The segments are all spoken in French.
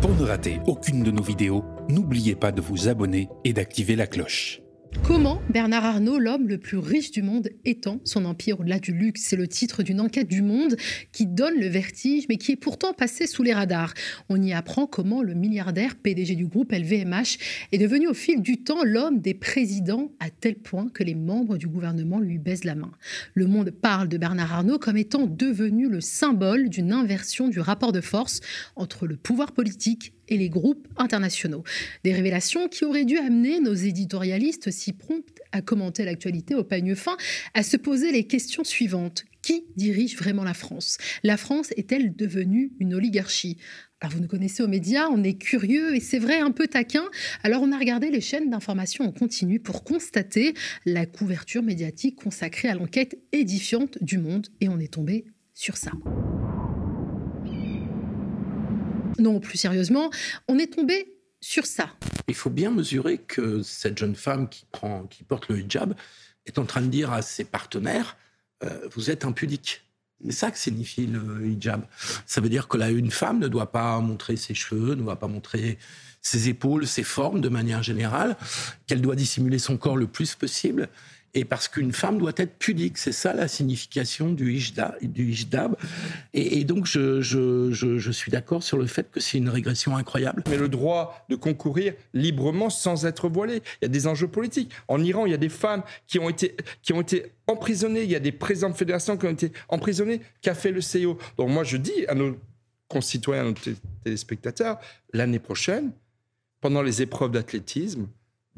Pour ne rater aucune de nos vidéos, n'oubliez pas de vous abonner et d'activer la cloche. Comment Bernard Arnault, l'homme le plus riche du monde, étend son empire au-delà du luxe? C'est le titre d'une enquête du Monde qui donne le vertige, mais qui est pourtant passé sous les radars. On y apprend comment le milliardaire PDG du groupe LVMH est devenu au fil du temps l'homme des présidents à tel point que les membres du gouvernement lui baisent la main. Le Monde parle de Bernard Arnault comme étant devenu le symbole d'une inversion du rapport de force entre le pouvoir politique et les groupes internationaux. Des révélations qui auraient dû amener nos éditorialistes si prompts à commenter l'actualité au peigne fin, à se poser les questions suivantes. Qui dirige vraiment la France? La France est-elle devenue une oligarchie? Alors vous nous connaissez aux médias, on est curieux et c'est vrai un peu taquin. Alors on a regardé les chaînes d'information en continu pour constater la couverture médiatique consacrée à l'enquête édifiante du monde et on est tombé sur ça non, plus sérieusement, on est tombé sur ça. Il faut bien mesurer que cette jeune femme qui, prend, qui porte le hijab est en train de dire à ses partenaires euh, Vous êtes impudique. C'est ça que signifie le hijab. Ça veut dire que là, une femme ne doit pas montrer ses cheveux, ne doit pas montrer ses épaules, ses formes de manière générale, qu'elle doit dissimuler son corps le plus possible et parce qu'une femme doit être pudique. C'est ça la signification du hijab. Et, donc, je, suis d'accord sur le fait que c'est une régression incroyable. Mais le droit de concourir librement sans être voilé, il y a des enjeux politiques. En Iran, il y a des femmes qui ont été, qui ont été emprisonnées, il y a des présidents de fédération qui ont été emprisonnés, qu'a fait le CEO. Donc moi, je dis à nos concitoyens, à nos téléspectateurs, l'année prochaine, pendant les épreuves d'athlétisme,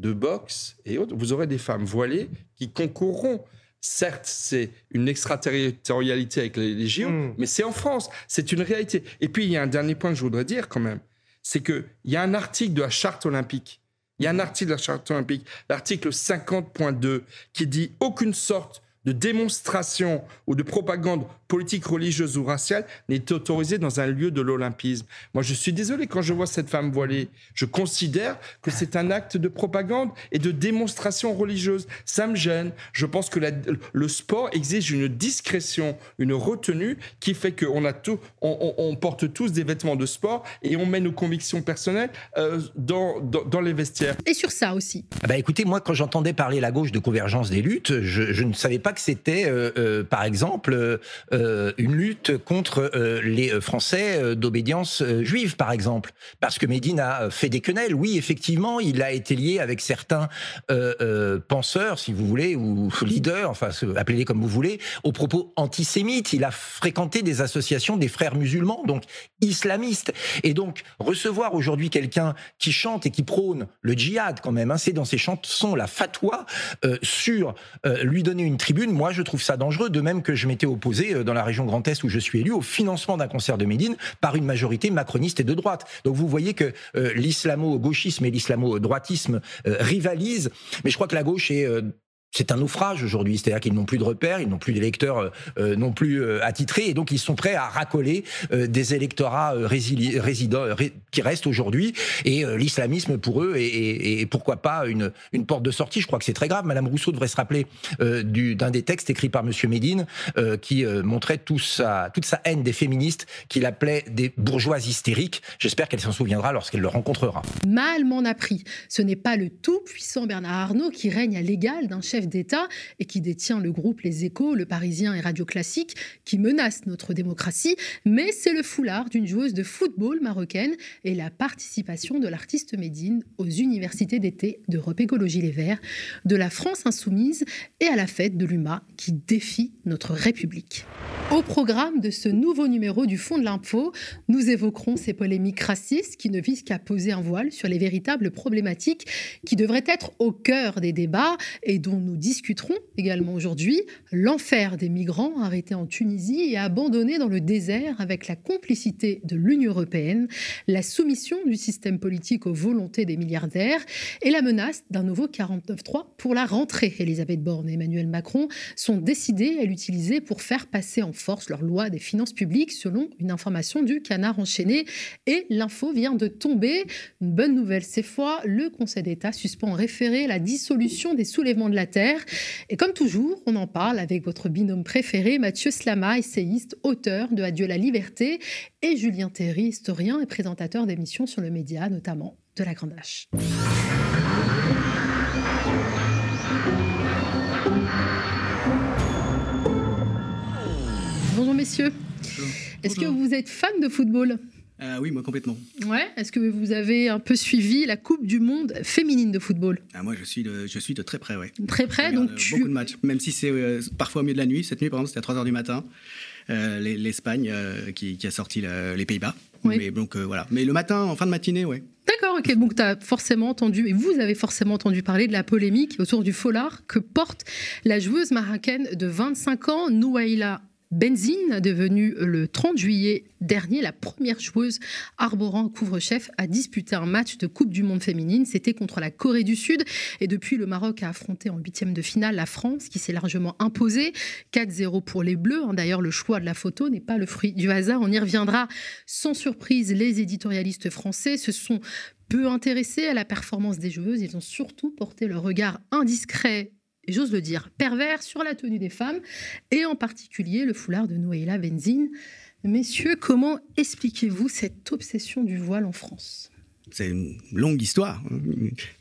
de boxe et autres, vous aurez des femmes voilées qui concourront. Certes, c'est une extraterritorialité avec les, les hmm. mais c'est en France, c'est une réalité. Et puis, il y a un dernier point que je voudrais dire quand même, c'est qu'il y a un article de la charte olympique, il y a un article de la charte olympique, l'article 50.2, qui dit aucune sorte de démonstration ou de propagande politique, religieuse ou raciale n'est autorisée dans un lieu de l'olympisme. Moi, je suis désolé quand je vois cette femme voilée. Je considère que c'est un acte de propagande et de démonstration religieuse. Ça me gêne. Je pense que le sport exige une discrétion, une retenue qui fait qu'on a tout, on, porte tous des vêtements de sport et on met nos convictions personnelles euh, dans, dans, les vestiaires. Et sur ça aussi. Ah bah écoutez, moi, quand j'entendais parler la gauche de convergence des luttes, je, je ne savais pas que c'était, euh, euh, par exemple, euh, une lutte contre les Français d'obédience juive, par exemple. Parce que Médine a fait des quenelles. Oui, effectivement, il a été lié avec certains penseurs, si vous voulez, ou leaders, enfin, appelez-les comme vous voulez, aux propos antisémites. Il a fréquenté des associations des frères musulmans, donc islamistes. Et donc, recevoir aujourd'hui quelqu'un qui chante et qui prône le djihad, quand même, hein, c'est dans ses chansons la fatwa sur lui donner une tribune moi, je trouve ça dangereux, de même que je m'étais opposé euh, dans la région Grand Est où je suis élu au financement d'un concert de Médine par une majorité macroniste et de droite. Donc vous voyez que euh, l'islamo-gauchisme et l'islamo-droitisme euh, rivalisent, mais je crois que la gauche est c'est un naufrage aujourd'hui, c'est-à-dire qu'ils n'ont plus de repères, ils n'ont plus d'électeurs euh, euh, non plus euh, attitrés, et donc ils sont prêts à racoler des électorats résidents qui restent aujourd'hui, et l'islamisme pour eux est, pourquoi pas une, porte de sortie. Je crois que c'est très grave. Madame Rousseau devrait se rappeler d'un des textes écrits par Monsieur Médine qui montrait toute sa haine des féministes, qu'il appelait des bourgeois hystériques. J'espère qu'elle s'en souviendra lorsqu'elle le rencontrera. Mal m'en a pris. Ce n'est pas le tout puissant Bernard Arnault qui règne à l'égal d'un chef d'État et qui détient le groupe Les Échos, Le Parisien et Radio Classique, qui menace notre démocratie, mais c'est le foulard d'une joueuse de football marocaine et la participation de l'artiste Médine aux universités d'été d'Europe Écologie Les Verts, de la France Insoumise et à la fête de l'UMA qui défie notre République. Au programme de ce nouveau numéro du Fonds de l'Info, nous évoquerons ces polémiques racistes qui ne visent qu'à poser un voile sur les véritables problématiques qui devraient être au cœur des débats et dont nous discuterons également aujourd'hui. L'enfer des migrants arrêtés en Tunisie et abandonnés dans le désert avec la complicité de l'Union européenne, la soumission du système politique aux volontés des milliardaires et la menace d'un nouveau 49-3 pour la rentrée. Elisabeth Borne et Emmanuel Macron sont décidés à l'utiliser pour faire passer en force leur loi des finances publiques, selon une information du Canard enchaîné. Et l'info vient de tomber. Une bonne nouvelle, cette fois, le Conseil d'État suspend en référé la dissolution des soulèvements de la Terre Et comme toujours, on en parle avec votre binôme préféré, Mathieu Slama, essayiste, auteur de Adieu la liberté, et Julien Théry, historien et présentateur d'émissions sur le média, notamment de la Grande H. Bonjour messieurs. Est-ce que vous êtes fan de football? Euh, oui, moi complètement. Ouais. Est-ce que vous avez un peu suivi la Coupe du Monde féminine de football? Ah, Moi, je suis de, je suis de très près, ouais. Très près, donc euh, tu... Beaucoup de matchs, même si c'est euh, parfois au milieu de la nuit. Cette nuit, par exemple, c'était à 3h du matin. L'Espagne qui, a sorti les Pays-Bas. Oui. Mais, donc voilà. Mais le matin, en fin de matinée, ouais. D'accord, ok. Donc tu as forcément entendu, et vous avez forcément entendu parler de la polémique autour du foulard que porte la joueuse marocaine de 25 ans, Nouaïla Benzine, devenue le 30 juillet dernier la première joueuse arborant un couvre-chef à disputer un match de Coupe du Monde féminine. C'était contre la Corée du Sud. Et depuis, le Maroc a affronté en huitième de finale la France, qui s'est largement imposée. 4-0 pour les Bleus. Hein. D'ailleurs, le choix de la photo n'est pas le fruit du hasard. On y reviendra sans surprise. Les éditorialistes français se sont peu intéressés à la performance des joueuses. Ils ont surtout porté le regard indiscret j'ose le dire, pervers sur la tenue des femmes, et en particulier le foulard de Noéla Benzine. Messieurs, comment expliquez-vous cette obsession du voile en France? C'est une longue histoire,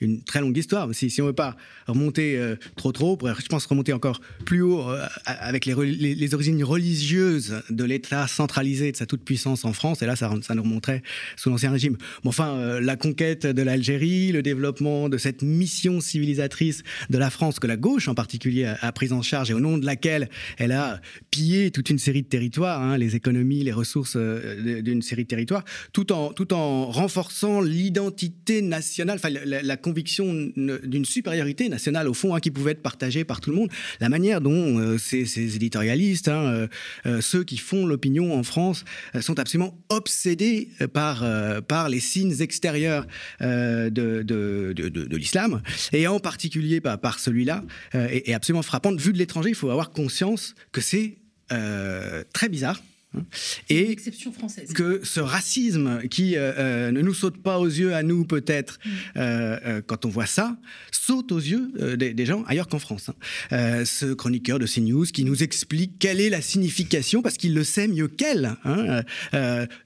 une très longue histoire. Si, si on ne veut pas remonter euh, trop trop, je pense remonter encore plus haut euh, avec les, les, origines religieuses de l'État centralisé de sa toute-puissance en France, et là ça, ça nous remonterait sous l'Ancien Régime. Bon, enfin, euh, la conquête de l'Algérie, le développement de cette mission civilisatrice de la France que la gauche en particulier a, a prise en charge et au nom de laquelle elle a pillé toute une série de territoires, hein, les économies, les ressources d'une série de territoires, tout en, tout en renforçant l'identité nationale, enfin la, conviction d'une supériorité nationale au fond hein, qui pouvait être partagée par tout le monde. La manière dont euh, ces, éditorialistes, hein, euh, euh, ceux qui font l'opinion en France, sont absolument obsédés par, par les signes extérieurs de, de, de, l'islam, et en particulier par, celui-là, est, est, absolument frappante. Vu de l'étranger, il faut avoir conscience que c'est très bizarre Hein. Et française. que ce racisme qui euh, euh, ne nous saute pas aux yeux à nous peut-être mm. euh, quand on voit ça, saute aux yeux des, gens ailleurs qu'en France. Hein. ce chroniqueur de CNews qui nous explique quelle est la signification, parce qu'il le sait mieux qu'elle, hein,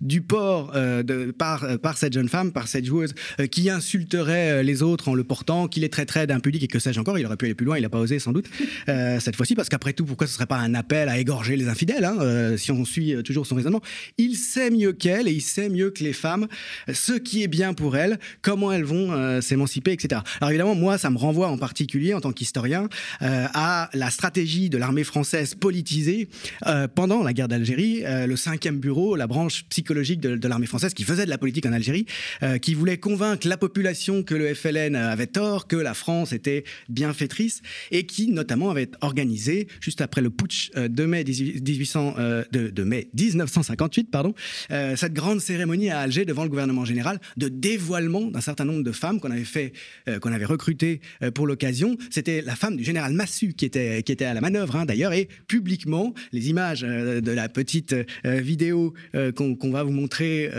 du port de, par, par cette jeune femme, par cette joueuse, qui insulterait les autres en le portant, qui les traiterait d'impudique et que sais-je encore, il aurait pu aller plus loin, il n'a pas osé sans doute, cette fois-ci, parce qu'après tout, pourquoi ce ne serait pas un appel à égorger les infidèles, si on suit euh, toujours son raisonnement, il sait mieux qu'elle et il sait mieux que les femmes ce qui est bien pour elles, comment elles vont euh, s'émanciper, etc. Alors évidemment, moi, ça me renvoie en particulier, en tant qu'historien, euh, à la stratégie de l'armée française politisée pendant la guerre d'Algérie, le cinquième bureau, la branche psychologique de, l'armée française qui faisait de la politique en Algérie, qui voulait convaincre la population que le FLN avait tort, que la France était bienfaitrice et qui notamment avait organisé, juste après le putsch de mai 1800, de, de mai 1958, pardon, euh, cette grande cérémonie à Alger devant le gouvernement général de dévoilement d'un certain nombre de femmes qu'on avait fait, euh, qu'on avait recrutées euh, pour l'occasion. C'était la femme du général Massu qui était, qui était à la manœuvre hein, d'ailleurs et publiquement les images de la petite vidéo qu'on va vous montrer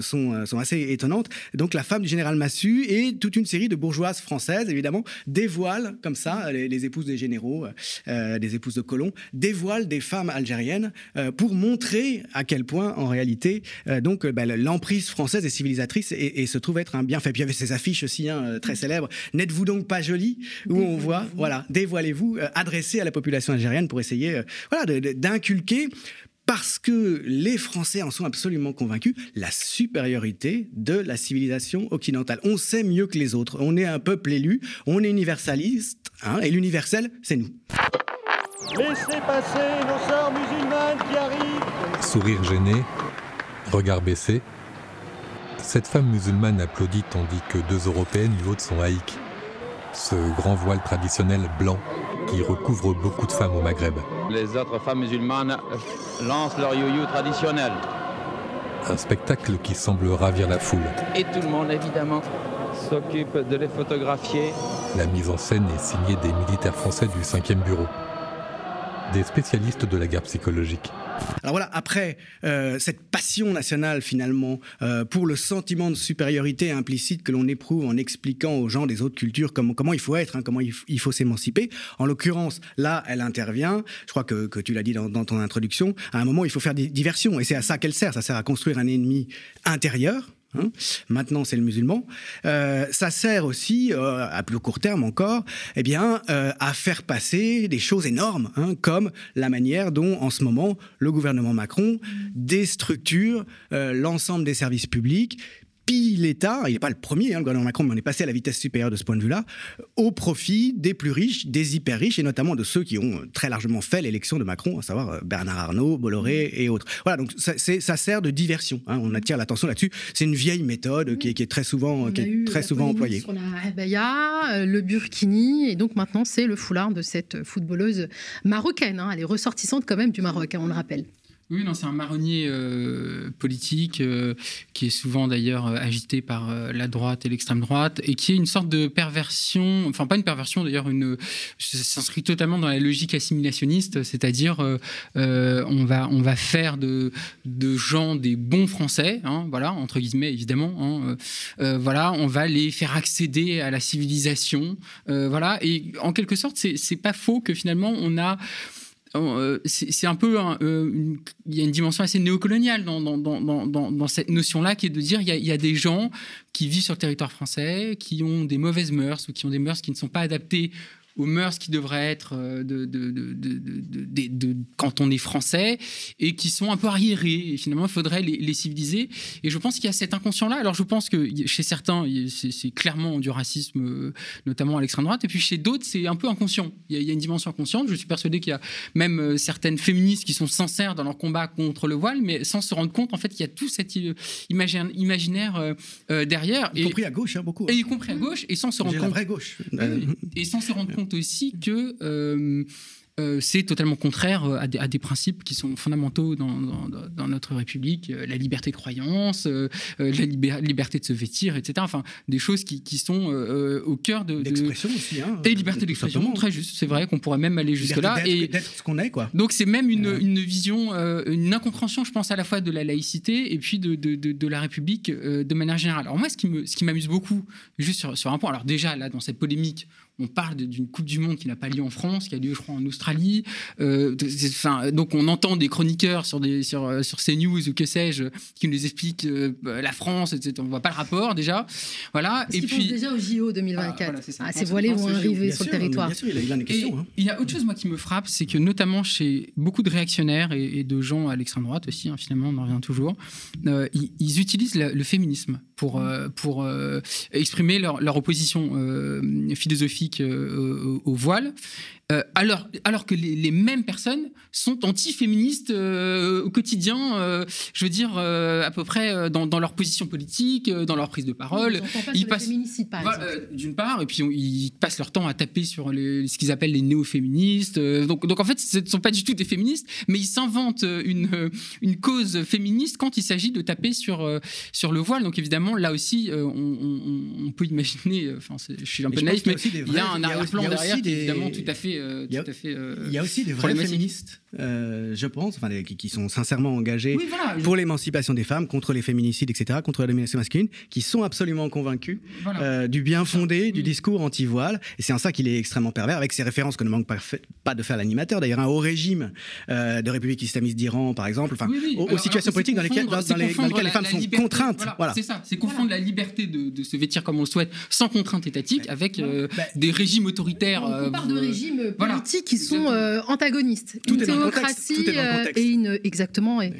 sont, sont assez étonnantes. Donc la femme du général Massu et toute une série de bourgeoises françaises évidemment dévoilent comme ça les, les épouses des généraux, des épouses de colons dévoilent des femmes algériennes pour montrer montrer à quel point, en réalité, euh, donc euh, bah, l'emprise française est civilisatrice et, se trouve être un bienfait. Puis il y avait ces affiches aussi hein, euh, très célèbres. N'êtes-vous donc pas jolie? Où on voit, voilà, dévoilez-vous, adressé à la population algérienne pour essayer, voilà, d'inculquer parce que les Français en sont absolument convaincus, la supériorité de la civilisation occidentale. On sait mieux que les autres. On est un peuple élu, on est universaliste, hein, et l'universel, c'est nous. Laissez passer nos sœurs musulmanes qui arrivent. Sourire gêné, regard baissé. Cette femme musulmane applaudit tandis que deux Européennes lui ôtent son haïk, ce grand voile traditionnel blanc qui recouvre beaucoup de femmes au Maghreb. Les autres femmes musulmanes lancent leur yo-yo traditionnel. Un spectacle qui semble ravir la foule. Et tout le monde, évidemment, s'occupe de les photographier. La mise en scène est signée des militaires français du 5e bureau des spécialistes de la guerre psychologique. Alors voilà, après euh, cette passion nationale finalement euh, pour le sentiment de supériorité implicite que l'on éprouve en expliquant aux gens des autres cultures comment, il faut être, hein, comment il, faut s'émanciper, en l'occurrence, là, elle intervient, je crois que, que tu l'as dit dans, dans ton introduction, à un moment, il faut faire des diversions, et c'est à ça qu'elle sert, ça sert à construire un ennemi intérieur, Hein Maintenant, c'est le musulman. Euh, ça sert aussi, euh, à plus court terme encore, eh bien, euh, à faire passer des choses énormes, hein, comme la manière dont, en ce moment, le gouvernement Macron déstructure l'ensemble des services publics pille l'État, il n'est pas le premier, hein, le gouvernement Macron, mais on est passé à la vitesse supérieure de ce point de vue-là, au profit des plus riches, des hyper riches, et notamment de ceux qui ont euh, très largement fait l'élection de Macron, à savoir euh, Bernard Arnault, Bolloré et autres. Voilà, donc ça, sert de diversion. hein, on attire l'attention là-dessus. C'est une vieille méthode qui, est, qui est très souvent, On qui a est eu très souvent employée. Sur la abaya, euh, le burkini, et donc maintenant c'est le foulard de cette footballeuse marocaine. hein. Elle est ressortissante quand même du Maroc, hein, on le rappelle. Oui, non, c'est un marronnier euh, politique euh, qui est souvent d'ailleurs euh, agité par la droite et l'extrême droite et qui est une sorte de perversion, enfin pas une perversion d'ailleurs, une s'inscrit totalement dans la logique assimilationniste, c'est-à-dire on va on va faire de de gens des bons Français, hein, voilà entre guillemets évidemment, hein, voilà, on va les faire accéder à la civilisation, voilà, et en quelque sorte c'est pas faux que finalement on a c'est c'est un peu euh, il y a une dimension assez néocoloniale dans, cette notion-là qui est de dire il y, y a des gens qui vivent sur le territoire français qui ont des mauvaises mœurs ou qui ont des mœurs qui ne sont pas adaptées aux mœurs qui devraient être euh, de, quand on est français et qui sont un peu arriérés. Et finalement, il faudrait les, les civiliser. Et je pense qu'il y a cet inconscient-là. Alors, je pense que chez certains, c'est clairement du racisme, euh, notamment à l'extrême droite. Et puis chez d'autres, c'est un peu inconscient. Il y, a, il y a une dimension inconsciente. Je suis persuadé qu'il y a même euh, certaines féministes qui sont sincères dans leur combat contre le voile, mais sans se rendre compte, en fait, qu'il y a tout cet imagin- imaginaire euh, derrière. Y compris à gauche, hein, beaucoup. Et y compris à gauche, et sans se rendre compte. la vraie gauche. Oui, oui. Et sans se rendre compte aussi que euh, euh, c'est totalement contraire euh, à des, à des principes qui sont fondamentaux dans, dans- dans- dans notre République, euh, la liberté de croyance, euh, la liberté de se vêtir, etc. Enfin, des choses qui, qui sont au cœur de... de- D'expression aussi. Hein, Et liberté d'expression, très juste. C'est vrai qu'on pourrait même aller jusque-là. Et d'être- ce qu'on est, quoi. donc c'est même une, Ouais. une vision, une incompréhension, je pense, à la fois de la laïcité et puis de, de, de- de la République de manière générale. Alors moi, ce qui me- ce qui m'amuse beaucoup, juste sur, sur un point, alors déjà là, dans cette polémique, on parle d'une Coupe du Monde qui n'a pas lieu en France, qui a lieu, je crois, en Australie. Euh, enfin, donc on entend des chroniqueurs sur, des, sur, euh, sur CNews ou que sais-je qui nous expliquent euh, la France, etc. On voit pas le rapport déjà. Voilà. Et puis déjà au JO 2024. Ah, voilà, c'est ça. Ah, On ces voilés vont arriver sur le territoire. Bien sûr, il a, il a une et question. hein. il y a autre chose moi qui me frappe, c'est que notamment chez beaucoup de réactionnaires et, et de gens à l'extrême droite aussi, hein, finalement on en revient toujours, euh, ils, ils utilisent le, le féminisme pour, pour exprimer leur, leur opposition philosophique euh, au, au voile. Euh, alors, alors que les, les mêmes personnes sont anti-féministes euh, au quotidien, euh, je veux dire, euh, à peu près dans, dans leur position politique, dans leur prise de parole. Pas ils passent- par euh, D'une part, et puis on- ils passent leur temps à taper sur les- ce qu'ils appellent les néo-féministes. Euh, donc, donc en fait, ce ne sont pas du tout des féministes, mais ils s'inventent une, une cause féministe quand il s'agit de taper sur, sur le voile. Donc évidemment, là aussi, on, on- on peut imaginer, enfin, je suis un peu naïf, mais il y a un arrière-plan derrière aussi qui est des- évidemment tout à fait, euh, il y a- tout à fait euh, Il y a aussi des vrais féministes, euh, je pense, enfin, qui, qui sont sincèrement engagés Oui, voilà. pour l'émancipation des femmes, contre les féminicides, etc., contre la domination masculine, qui sont absolument convaincus Voilà. euh, du bien fondé du Oui. discours anti-voile. Et c'est en ça qu'il est extrêmement pervers, avec ces références que ne manque pas, de faire l'animateur, d'ailleurs, un haut régime euh, de République islamiste d'Iran, par exemple, enfin, Oui, oui. aux, Alors- situations alors, politiques dans lesquelles, dans, confondre- dans les, c'est dans lesquelles confondre les femmes la- la sont liberté- contraintes. Voilà, Voilà. C'est ça, c'est confondre la liberté de, de se vêtir comme on le souhaite, sans contrainte étatique, avec Bah, des régimes autoritaires. On parle de régimes politiques qui sont antagonistes. Tout est théocratie euh, contexte. et une exactement et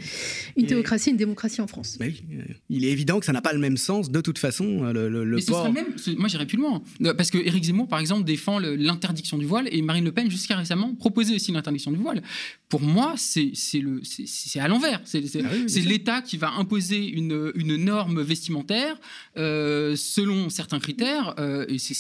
une Et- théocratie et une démocratie en France. bah oui, euh, il est évident que ça n'a pas le même sens, de toute façon, le, le, le Mais ce port. serait même, ce- moi j'irais plus loin, Euh, parce que Éric Zemmour par exemple défend l'interdiction du voile et Marine Le Pen jusqu'à récemment proposait aussi l'interdiction du voile. Pour moi c'est c'est le c'est- à l'envers, c'est Ah oui, l'État qui va imposer une, une norme vestimentaire euh, selon certains critères euh, et c'est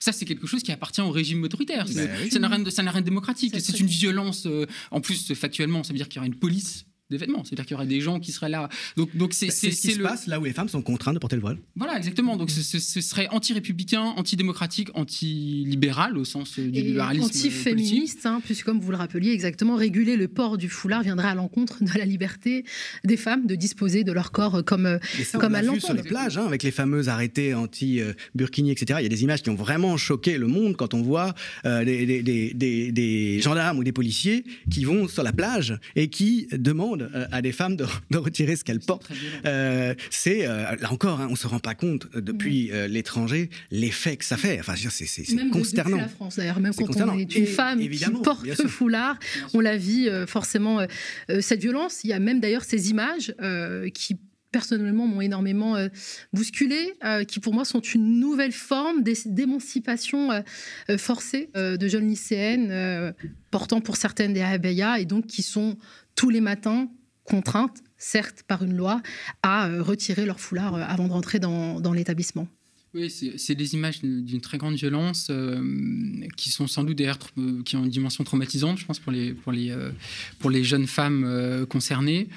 ça c'est quelque chose qui appartient au régime autoritaire. C'est- Bah oui. Ça n'a rien de démocratique. C'est une violence euh, en plus factuellement ça veut dire qu'il y aura une police des vêtements. C'est-à-dire qu'il y aurait des gens qui seraient là. Donc, donc c'est Bah, C'est ce qui se le. passe là où les femmes sont contraintes de porter le voile. Voilà, exactement. Donc ce, ce- ce serait anti-républicain, anti-démocratique, anti-libéral au sens euh, du Et libéralisme anti-féministe, hein, puisque comme vous le rappeliez exactement, réguler le port du foulard viendrait à l'encontre de la liberté des femmes de disposer de leur corps euh, comme, euh, Et ça, comme on elles vu sur les plages, hein, avec les fameuses arrêtés anti-burkini, etc. Il y a des images qui ont vraiment choqué le monde quand on voit euh, des, des- des- des- des gendarmes ou des policiers qui vont sur la plage et qui demandent euh, à des femmes de, de retirer ce qu'elles portent. Euh, c'est euh, là encore, hein, on se rend pas compte depuis l'étranger l'effet que ça fait. Enfin, c'est depuis consternant. la France d'ailleurs, même quand on est une Et- femme qui porte le foulard, on la vit forcément cette violence. Il y a même d'ailleurs ces images qui personnellement m'ont énormément euh, bousculé, euh, qui pour moi sont une nouvelle forme d'é- d'émancipation euh, euh, forcée de jeunes lycéennes portant pour certaines des abayas et donc qui sont tous les matins contraintes, certes par une loi, à retirer leur foulard avant de rentrer dans, l'établissement. Oui, c'est des images d'une très grande violence qui sont sans doute d'ailleurs qui ont une dimension traumatisante, je pense, pour les, pour les, pour les jeunes femmes concernées.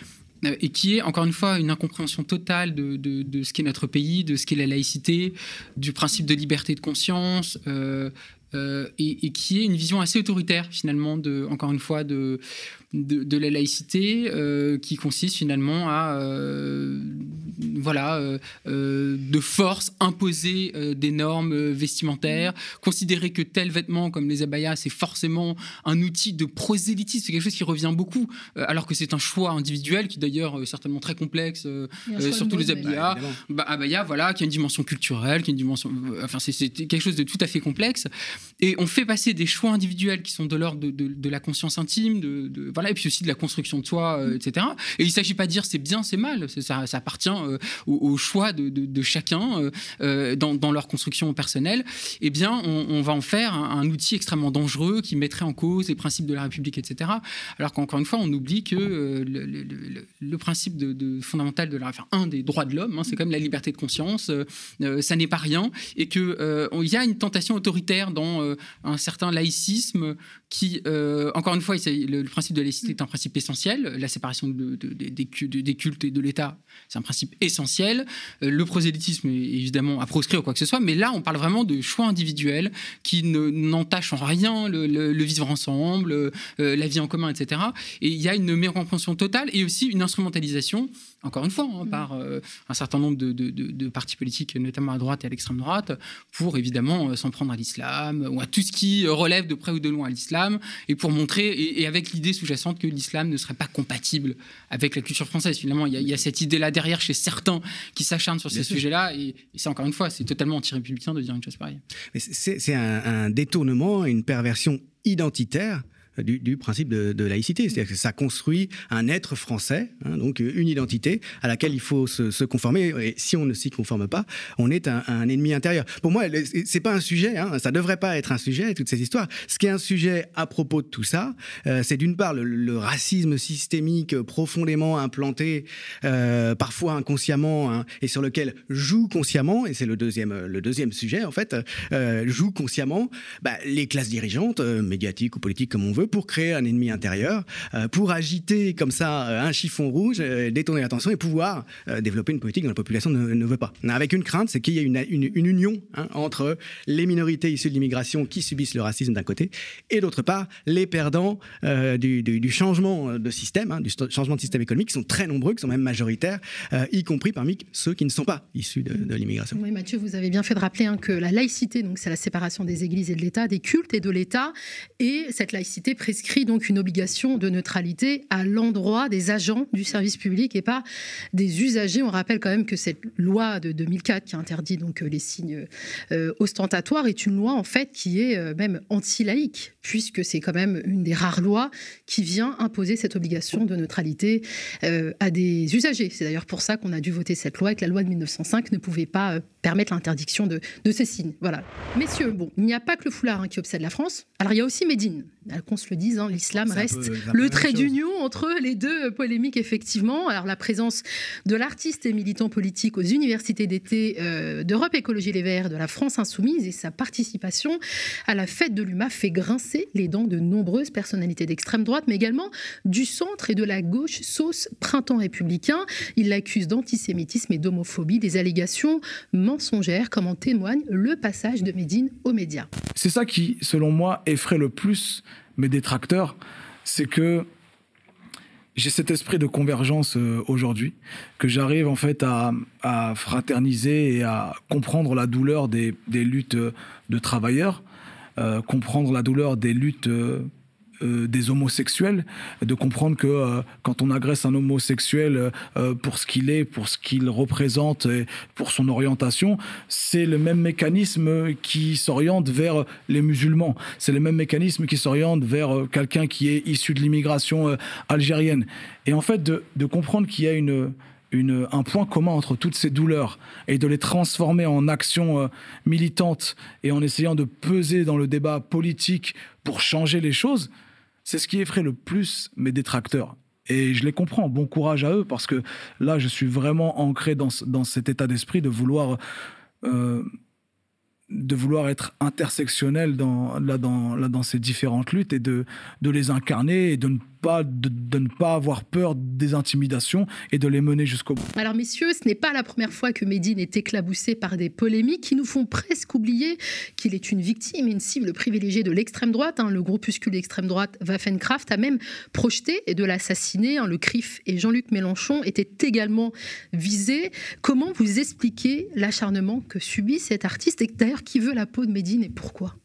Et qui est encore une fois une incompréhension totale de, ce qu'est notre pays, de ce qu'est la laïcité, du principe de liberté de conscience, euh, euh, et, qui est une vision assez autoritaire finalement, encore une fois, de, de, de la laïcité, euh, qui consiste finalement à, euh, voilà, euh, euh, de force imposer euh, des normes vestimentaires, considérer que tel vêtement comme les abayas c'est forcément un outil de prosélytisme, c'est quelque chose qui revient beaucoup, euh, alors que c'est un choix individuel qui d'ailleurs est certainement très complexe, euh, euh, surtout les abayas. Évidemment. Bah, abaya, voilà, qui a une dimension culturelle, qui a une dimension, euh, enfin c'est c'est quelque chose de tout à fait complexe. Et on fait passer des choix individuels qui sont de l'ordre de, de- de la conscience intime, de, de- voilà, et puis aussi de la construction de soi, euh, etc. Et il ne s'agit pas de dire c'est bien, c'est mal, ça, appartient euh, au, choix de, chacun euh, dans, leur construction personnelle. Eh bien, on, va en faire un, outil extrêmement dangereux qui mettrait en cause les principes de la République, etc. Alors qu'encore une fois, on oublie que le, principe fondamental de la, enfin, un des droits de l'homme, hein, c'est quand même la liberté de conscience. ça n'est pas rien, et que euh, il y a une tentation autoritaire dans un certain laïcisme qui, encore une fois, le, le principe de laïcité est un principe essentiel. La séparation de- de- de- des, cu- de- des cultes et de l'État, c'est un principe essentiel. Euh, le prosélytisme est évidemment à proscrire ou quoi que ce soit, mais là, on parle vraiment de choix individuels qui ne- n'entachent en rien le, le- le vivre ensemble, euh, la vie en commun, etc. Et il y a une mécompréhension totale et aussi une instrumentalisation, encore une fois, hein, par euh, un certain nombre de, partis politiques, notamment à droite et à l'extrême droite, pour évidemment euh, s'en prendre à l'islam ou à tout ce qui relève de près ou de loin à l'islam, et pour montrer, et, et avec l'idée sous-jacente que l'islam ne serait pas compatible avec la culture française. Finalement, il y a, il y a cette idée-là derrière chez certains qui s'acharnent sur Bien ces sujets-là, et, et c'est encore une fois, c'est totalement anti-républicain de dire une chose pareille. C'est un, un détournement, une perversion identitaire du, principe de, laïcité. C'est-à-dire que ça construit un être français, hein, donc une identité à laquelle il faut se, conformer. Et si on ne s'y conforme pas, on est un, ennemi intérieur. Pour moi, c'est pas un sujet, hein, ça devrait pas être un sujet, toute cette histoire. Ce qui est un sujet à propos de tout ça, euh, c'est d'une part le, racisme systémique euh, profondément implanté, euh, parfois inconsciemment, hein, et sur lequel joue consciemment, et c'est le deuxième, euh, le deuxième sujet en fait, euh, joue consciemment bah, les classes dirigeantes, euh, médiatiques ou politiques comme on veut, pour créer un ennemi intérieur, euh, pour agiter comme ça euh, un chiffon rouge, euh, détourner l'attention et pouvoir développer une politique dont la population ne, ne veut pas. Avec une crainte, c'est qu'il y ait une, une- union hein, entre les minorités issues de l'immigration qui subissent le racisme d'un côté, et d'autre part les perdants du, changement de système, hein, du changement de système économique, qui sont très nombreux, qui sont même majoritaires, y compris parmi ceux qui ne sont pas issus de, de l'immigration. Oui, Mathieu, vous avez bien fait de rappeler hein, que la laïcité, donc c'est la séparation des églises et de l'État, des cultes et de l'État, et cette laïcité prescrit donc une obligation de neutralité à l'endroit des agents du service public et pas des usagers. On rappelle quand même que cette loi de 2004 qui interdit donc euh, les signes euh, ostentatoires est une loi en fait qui est euh, même anti-laïque puisque c'est quand même une des rares lois qui vient imposer cette obligation de neutralité à des usagers. C'est d'ailleurs pour ça qu'on a dû voter cette loi et que la loi de 1905 ne pouvait pas permettre l'interdiction de, de ces signes. Voilà. Messieurs, bon, il n'y a pas que le foulard hein, qui obsède la France. Alors il y a aussi Médine, la se le disent, hein, l'islam reste le trait d'union entre les deux polémiques, effectivement. Alors, la présence de l'artiste et militant politique aux universités d'été euh, d'Europe Écologie Les Verts, de la France Insoumise et sa participation à la fête de l'UMA fait grincer les dents de nombreuses personnalités d'extrême droite, mais également du centre et de la gauche, sauce printemps républicain. Il l'accuse d'antisémitisme et d'homophobie, des allégations mensongères, comme en témoigne le passage de Médine aux médias. C'est ça qui, selon moi, effraie le plus mes détracteurs, c'est que j'ai cet esprit de convergence euh, aujourd'hui, que j'arrive en fait à, fraterniser et à comprendre la douleur des, des luttes euh, de travailleurs, euh, comprendre la douleur des luttes euh, des homosexuels, de comprendre que euh, quand on agresse un homosexuel euh, pour ce qu'il est, pour ce qu'il représente, et pour son orientation, c'est le même mécanisme qui s'oriente vers les musulmans. C'est le même mécanisme qui s'oriente vers quelqu'un qui est issu de l'immigration algérienne. Et en fait, de, comprendre qu'il y a une, un point commun entre toutes ces douleurs et de les transformer en actions militantes et en essayant de peser dans le débat politique pour changer les choses, c'est ce qui effraie le plus mes détracteurs. Et je les comprends, bon courage à eux, parce que là, je suis vraiment ancré dans, dans cet état d'esprit de vouloir, euh, de vouloir être intersectionnel dans, là, dans, là, dans ces différentes luttes et de, de les incarner et de ne, de, ne pas avoir peur des intimidations et de les mener jusqu'au bout. Alors messieurs, ce n'est pas la première fois que Médine est éclaboussé par des polémiques qui nous font presque oublier qu'il est une victime et une cible privilégiée de l'extrême droite. hein. Le groupuscule d'extrême droite Waffenkraft a même projeté de l'assassiner. hein. Le CRIF et Jean-Luc Mélenchon étaient également visés. Comment vous expliquez l'acharnement que subit cet artiste et d'ailleurs qui veut la peau de Médine et pourquoi?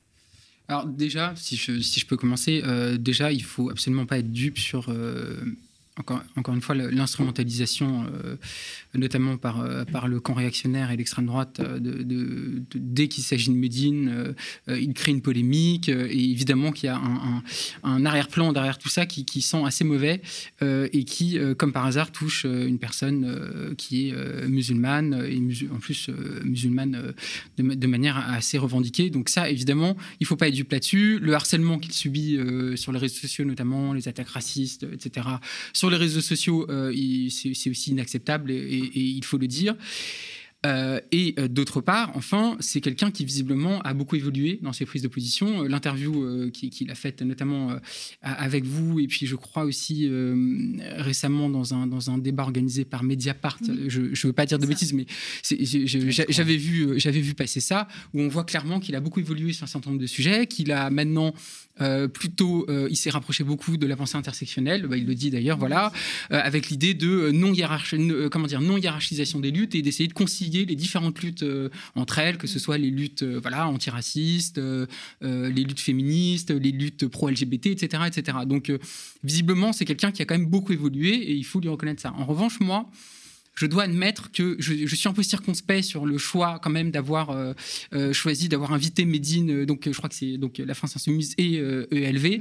Alors déjà, si je, peux commencer, euh, déjà, il faut absolument pas être dupe sur, euh, encore, une fois, l'instrumentalisation, euh, notamment par, euh, par le camp réactionnaire et l'extrême droite, euh, dès qu'il s'agit de Médine, euh, il crée une polémique, et évidemment qu'il y a un, arrière-plan derrière tout ça qui, sent assez mauvais, et qui, comme par hasard, touche une personne qui est musulmane, et en plus musulmane de, ma- de manière assez revendiquée. Donc ça, évidemment, il faut pas être dupe là-dessus. Le harcèlement qu'il subit sur les réseaux sociaux, notamment les attaques racistes, etc. Sur les réseaux sociaux, euh, c'est aussi inacceptable et, et- et il faut le dire. Euh, et euh, d'autre part, enfin, c'est quelqu'un qui visiblement a beaucoup évolué dans ses prises de position. Euh, L'interview qui- qu'il a faite notamment avec vous, et puis je crois aussi récemment dans un, dans un débat organisé par Mediapart, je ne veux pas dire de bêtises, mais j'avais vu, j'avais vu passer ça, où on voit clairement qu'il a beaucoup évolué sur un certain nombre de sujets, qu'il a maintenant euh, plutôt, euh, il s'est rapproché beaucoup de la pensée intersectionnelle, bah, il le dit d'ailleurs, voilà, euh, avec l'idée de non comment dire, non hiérarchisation des luttes et d'essayer de concilier les différentes luttes entre elles, que ce soit les luttes, voilà, antiracistes, les luttes féministes, les luttes pro-LGBT, etc., etc. Donc, visiblement, c'est quelqu'un qui a quand même beaucoup évolué et il faut lui reconnaître ça. En revanche, moi, je dois admettre que je, suis un peu circonspect sur le choix quand même d'avoir euh, euh, choisi d'avoir invité Médine, euh, donc je crois que c'est donc la France Insoumise et ELV.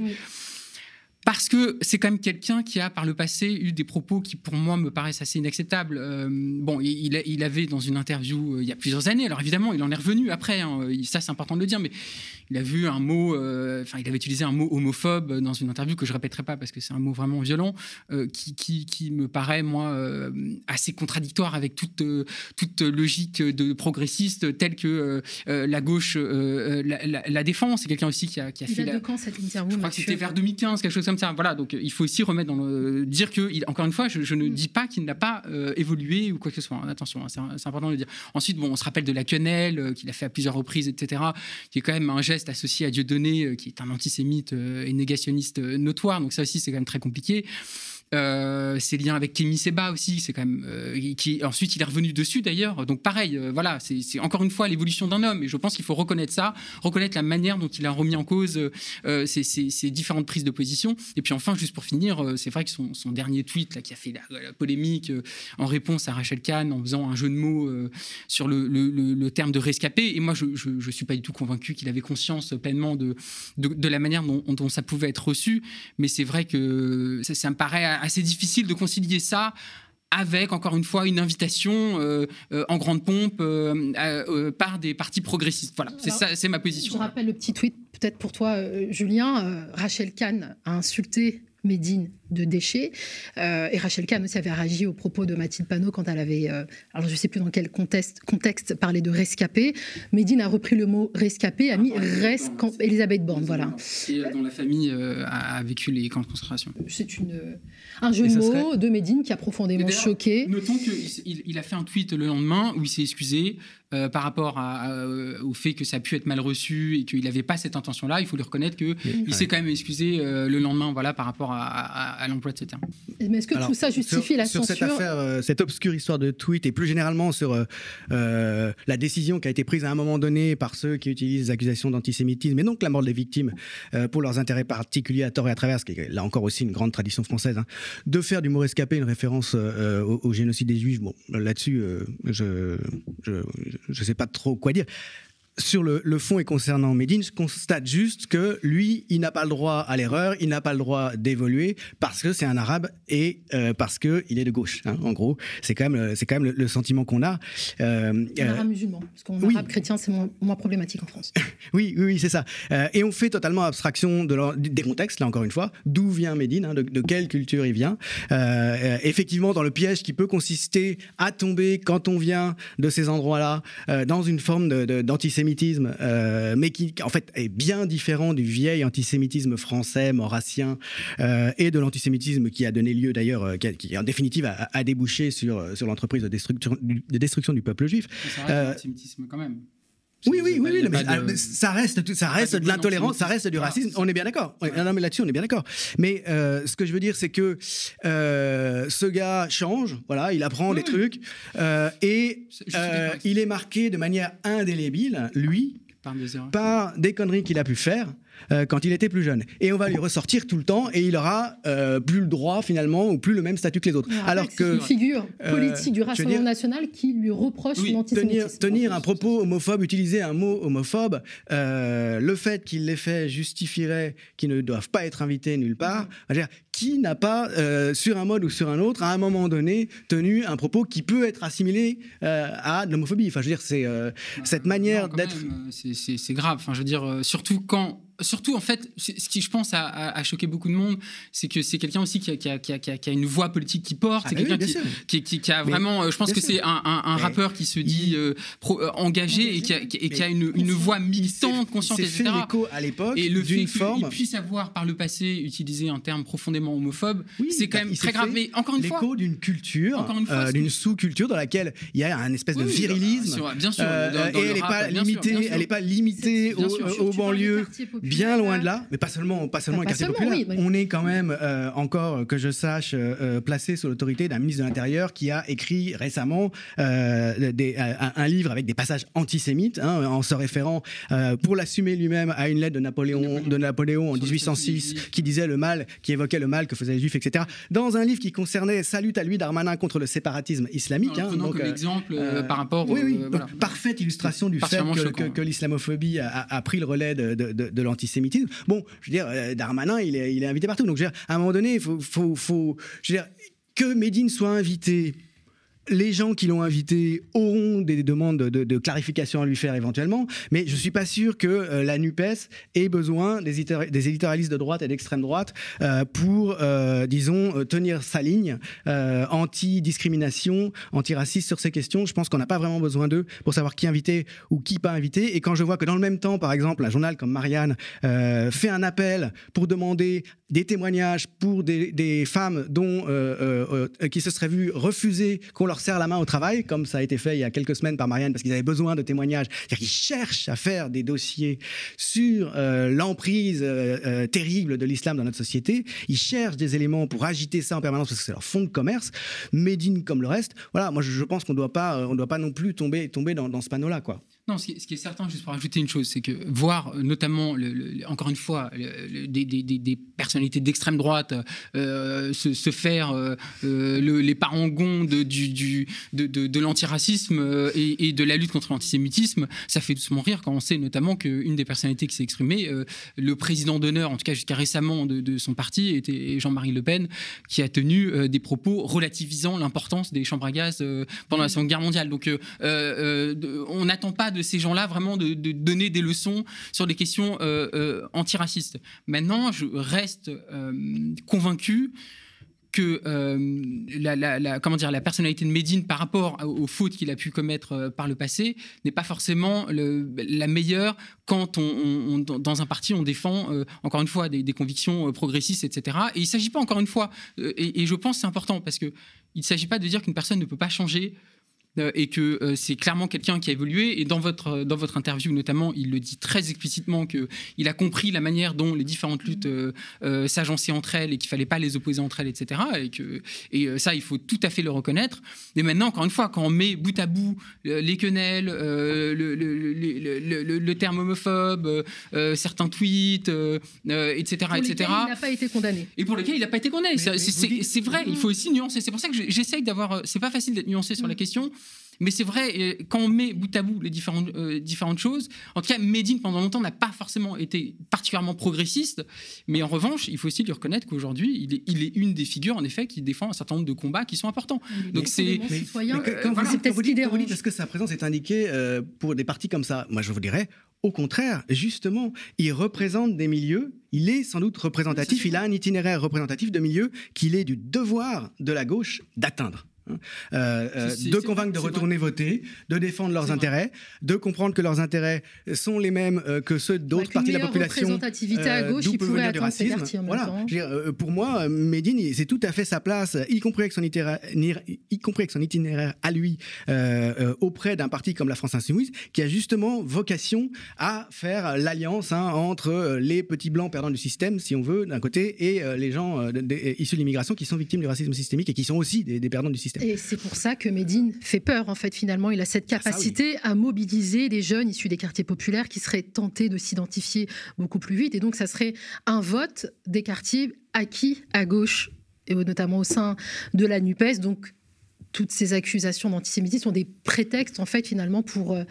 Parce que c'est quand même quelqu'un qui a par le passé eu des propos qui pour moi me paraissent assez inacceptables. Euh, bon, il, avait dans une interview euh, il y a plusieurs années, alors évidemment il en est revenu après, hein, il- ça c'est important de le dire, mais il a vu un mot, euh, enfin il avait utilisé un mot homophobe dans une interview que je répéterai pas parce que c'est un mot vraiment violent, euh, qui, qui, qui me paraît moi euh, assez contradictoire avec toute, euh, toute logique de progressiste telle que euh, euh, la gauche euh, euh, la, la- la défend. C'est quelqu'un aussi qui a, qui a Il fait la, de quand cette interview je crois que c'était vers 2015, quelque chose ça. Voilà, donc euh, il faut aussi remettre dans le dire que, il- encore une fois, je, je ne dis pas qu'il n'a pas euh, évolué ou quoi que ce soit. hein. Attention, hein, c'est important de le dire. Ensuite, bon, on se rappelle de la quenelle euh, qu'il a fait à plusieurs reprises, etc., qui est quand même un geste associé à Dieudonné, euh, qui est un antisémite euh, et négationniste euh, notoire. Donc ça aussi, c'est quand même très compliqué. Euh, ses liens avec Kémy Seba aussi, c'est quand même. euh, qui, ensuite, il est revenu dessus d'ailleurs. Donc, pareil, euh, voilà, c'est encore une fois l'évolution d'un homme. Et je pense qu'il faut reconnaître ça, reconnaître la manière dont il a remis en cause ces, ces- ces différentes prises de position. Et puis, enfin, juste pour finir, c'est vrai que son, dernier tweet là, qui a fait la, polémique en réponse à Rachel Kahn en faisant un jeu de mots sur le, terme de rescapé. Et moi, je ne suis pas du tout convaincu qu'il avait conscience pleinement de, de, la manière dont, ça pouvait être reçu. Mais c'est vrai que ça me paraît assez difficile de concilier ça avec encore une fois une invitation euh, euh, en grande pompe euh, par des partis progressistes. Voilà, c'est ça, c'est ma position. Je rappelle le petit tweet, peut-être pour toi, Julien. Rachel Kahn a insulté Médine de déchets. Euh, et Rachel Kahn aussi avait réagi aux propos de Mathilde Panot quand elle avait, euh, alors je ne sais plus dans quel contexte, contexte parlé de rescapé. Médine a repris le mot rescapé, a mis res Elisabeth Borne, voilà. Et euh, dont la famille euh, a, vécu les camps de concentration. C'est une, un jeu de mots serait- de Médine qui a profondément D'ailleurs, choqué. Notons qu'il il, a fait un tweet le lendemain où il s'est excusé euh, par rapport à- à, au fait que ça a pu être mal reçu et qu'il n'avait pas cette intention-là. Il faut lui reconnaître qu'il il s'est quand même excusé euh, le lendemain voilà, par rapport à, à- l'emploi de ces termes. Mais est-ce que Alors, tout ça justifie sur, la sur censure cette affaire, euh, cette obscure histoire de tweet et plus généralement sur euh, euh, la décision qui a été prise à un moment donné par ceux qui utilisent les accusations d'antisémitisme et donc la mort des victimes euh, pour leurs intérêts particuliers à tort et à travers, ce qui est là encore aussi une grande tradition française, hein, de faire du mot rescapé une référence euh, au, au génocide des Juifs. Bon, là-dessus, euh, je je ne sais pas trop quoi dire. Sur le, le fond et concernant Medine, je constate juste que lui, il n'a pas le droit à l'erreur, il n'a pas le droit d'évoluer parce que c'est un arabe et euh, parce que il est de gauche. hein, en gros, c'est quand même, le- c'est quand même le, le sentiment qu'on a. Euh, Un euh, arabe musulman, parce qu'en oui. arabe chrétien, c'est moins, moins problématique en France. oui, oui, oui, c'est ça. Euh, et on fait totalement abstraction de leur- des contextes, là encore une fois, d'où vient Médine, hein, de, de quelle culture il vient. Euh, effectivement, dans le piège qui peut consister à tomber quand on vient de ces endroits-là, dans une forme de- d'antisémitisme, euh, mais qui en fait est bien différent du vieil antisémitisme français, maurassien, euh, et de l'antisémitisme qui a donné lieu d'ailleurs, euh, qui, en définitive a, a débouché sur, sur l'entreprise de destruction, du- de destruction du peuple juif. Euh, l'antisémitisme quand même. Oui, oui, oui, mais, de- ah, mais ça reste, ça reste de de l'intolérance, ça reste du antisémitisme. racisme. On est bien d'accord. Ouais, non, mais là-dessus, on est bien d'accord. Mais euh, ce que je veux dire, c'est que euh, ce gars change. Voilà, il apprend des trucs euh, et il est marqué de manière indélébile, lui, Par des erreurs. par des conneries qu'il a pu faire. Euh, quand il était plus jeune. Et on va lui ressortir tout le temps et il aura euh, plus le droit finalement ou plus le même statut que les autres. Rappelle Alors c'est que une figure euh, politique du Rassemblement dire- national qui lui reproche oui, tenir, tenir un propos homophobe, utiliser un mot homophobe, euh, le fait qu'il l'ait fait justifierait qu'ils ne doivent pas être invités nulle part. Dire, qui n'a pas, euh, sur un mode ou sur un autre, à un moment donné, tenu un propos qui peut être assimilé euh, à de l'homophobie? Enfin, je veux dire, c'est euh, cette manière d'être. c'est- grave. Enfin, je veux dire, euh, surtout quand. Surtout, en fait, ce qui, je pense, a, a- a choqué beaucoup de monde, c'est que c'est quelqu'un aussi qui a, qui, qui une voix politique qui porte. Ah c'est bah oui, quelqu'un qui, a vraiment. euh, je pense que c'est un, un- un Mais rappeur qui se dit euh, pro- euh, engagé et qui a, et une, une voix militante, consciente, s'est fait etc. l'écho à l'époque Et le fait d'une qu'il forme. puisse avoir par le passé utilisé un terme profondément homophobe, Oui, c'est quand bah, même très grave. Mais encore une fois, L'écho d'une culture, euh, d'une sous-culture dans laquelle il y a un espèce de Oui, oui, virilisme. bien sûr, dans- dans et le elle n'est pas limitée, elle pas aux, banlieues. Bien loin de là, mais pas seulement, pas seulement Pas seulement, oui, mais- On est quand même euh, encore, que je sache, euh, euh, placé sous l'autorité d'un ministre de l'Intérieur qui a écrit récemment euh, des- un, un livre avec des passages antisémites, hein, en se référant, euh, pour l'assumer lui-même, à une lettre de Napoléon, de Napoléon en Sur le 1806, statut qui disait le mal, qui évoquait le mal que faisaient les Juifs, etc. Dans un livre qui concernait Salut à lui Darmanin contre le séparatisme islamique. hein, prenant donc, comme euh, exemple euh, euh, par rapport oui, au- oui. euh, Donc, voilà. parfaite illustration du fait Particulièrement que, choquant. que- que l'islamophobie a, a- a pris le relais de, de- de- de l'antisémitisme. Bon, je veux dire, euh, Darmanin, il est, invité partout. Donc, je veux dire, à un moment donné, faut, faut, que Médine soit invité. Les gens qui l'ont invité auront des demandes de, clarification à lui faire éventuellement, mais je suis pas sûr que euh, la Nupes ait besoin des, éditor- des éditorialistes de droite et d'extrême droite euh, pour, euh, disons, tenir sa ligne anti-discrimination, anti-raciste sur ces questions. Je pense qu'on n'a pas vraiment besoin d'eux pour savoir qui inviter ou qui pas inviter. Et quand je vois que dans le même temps, par exemple, un journal comme Marianne fait un appel pour demander des témoignages pour des, femmes dont, qui se seraient vues refuser qu'on leur serre la main au travail, comme ça a été fait il y a quelques semaines par Marianne, parce qu'ils avaient besoin de témoignages. C'est-à-dire qu'ils cherchent à faire des dossiers sur euh, l'emprise euh, euh, terrible de l'islam dans notre société. Ils cherchent des éléments pour agiter ça en permanence parce que c'est leur fond de commerce. Médine comme le reste. Voilà, moi je, pense qu'on on doit pas non plus tomber, tomber dans, dans ce panneau-là, quoi. Non, ce qui, est, ce qui, est, certain, juste pour ajouter une chose, c'est que voir euh, notamment, le, encore une fois, le, des, des, des, personnalités d'extrême droite euh, se, se, faire euh, les parangons de, du, du, de, de, de l'antiracisme et, et, de la lutte contre l'antisémitisme, ça fait doucement rire quand on sait notamment qu'une des personnalités qui s'est exprimée, le président d'honneur, en tout cas jusqu'à récemment, de, son parti, était Jean-Marie Le Pen, qui a tenu des propos relativisant l'importance des chambres à gaz pendant la Seconde Guerre mondiale. Donc, on n'attend pas de de ces gens-là vraiment de, donner des leçons sur des questions euh, euh, antiracistes. Maintenant, je reste euh, convaincu que la, comment dire, la personnalité de Médine par rapport aux, fautes qu'il a pu commettre par le passé n'est pas forcément la meilleure quand on, dans un parti on défend encore une fois des, convictions progressistes, etc. Et il ne s'agit pas encore une fois, et, et, je pense c'est important parce que il ne s'agit pas de dire qu'une personne ne peut pas changer et que euh, c'est clairement quelqu'un qui a évolué. Et dans votre, euh, dans votre interview, notamment, il le dit très explicitement qu'il a compris la manière dont les différentes luttes s'agençaient entre elles et qu'il fallait pas les opposer entre elles, etc. Et, que, et ça, il faut tout à fait le reconnaître. Mais maintenant, encore une fois, quand on met bout à bout les quenelles, le, le, le, le, terme homophobe, certains tweets, etc., pour etc. il n'a pas été condamné. Et pour lesquels il n'a pas été condamné. C'est vrai, il faut aussi nuancer. C'est pour ça que j'essaye d'avoir. C'est pas facile d'être nuancé sur la mm. question. Mais c'est vrai, euh, quand on met bout à bout les différentes, euh, différentes choses, en tout cas, Medine, pendant longtemps, n'a pas forcément été particulièrement progressiste. Mais en revanche, il faut aussi lui reconnaître qu'aujourd'hui, il est, il est une des figures, en effet, qui défend un certain nombre de combats qui sont importants. Donc c'est. Quand vous dites est-ce que sa présence est indiquée euh, pour des partis comme ça Moi, je vous dirais, au contraire, justement, il représente des milieux, il est sans doute représentatif, il a un itinéraire représentatif de milieux qu'il est du devoir de la gauche d'atteindre. Euh, euh, de convaincre de retourner voter, de défendre leurs intérêts, de comprendre que leurs intérêts sont les mêmes euh, que ceux d'autres parties de la population. représentativité à gauche, il pourrait du racisme. Voilà. pour moi, Médine, c'est tout à fait sa place, y compris avec son itinéraire, y compris avec son itinéraire à lui, auprès d'un parti comme la France Insoumise, qui a justement vocation à faire l'alliance hein, entre les petits blancs perdants du système, si on veut, d'un côté, et les gens issus de l'immigration qui sont victimes du racisme systémique et qui sont aussi des, des perdants du système. Et c'est pour ça que Médine fait peur, en fait, finalement. Il a cette ah, capacité à mobiliser des jeunes issus des quartiers populaires qui seraient tentés de s'identifier beaucoup plus vite. Et donc, ça serait un vote des quartiers acquis à gauche, et notamment au sein de la NUPES. Donc, toutes ces accusations d'antisémitisme sont des prétextes en fait finalement pour euh,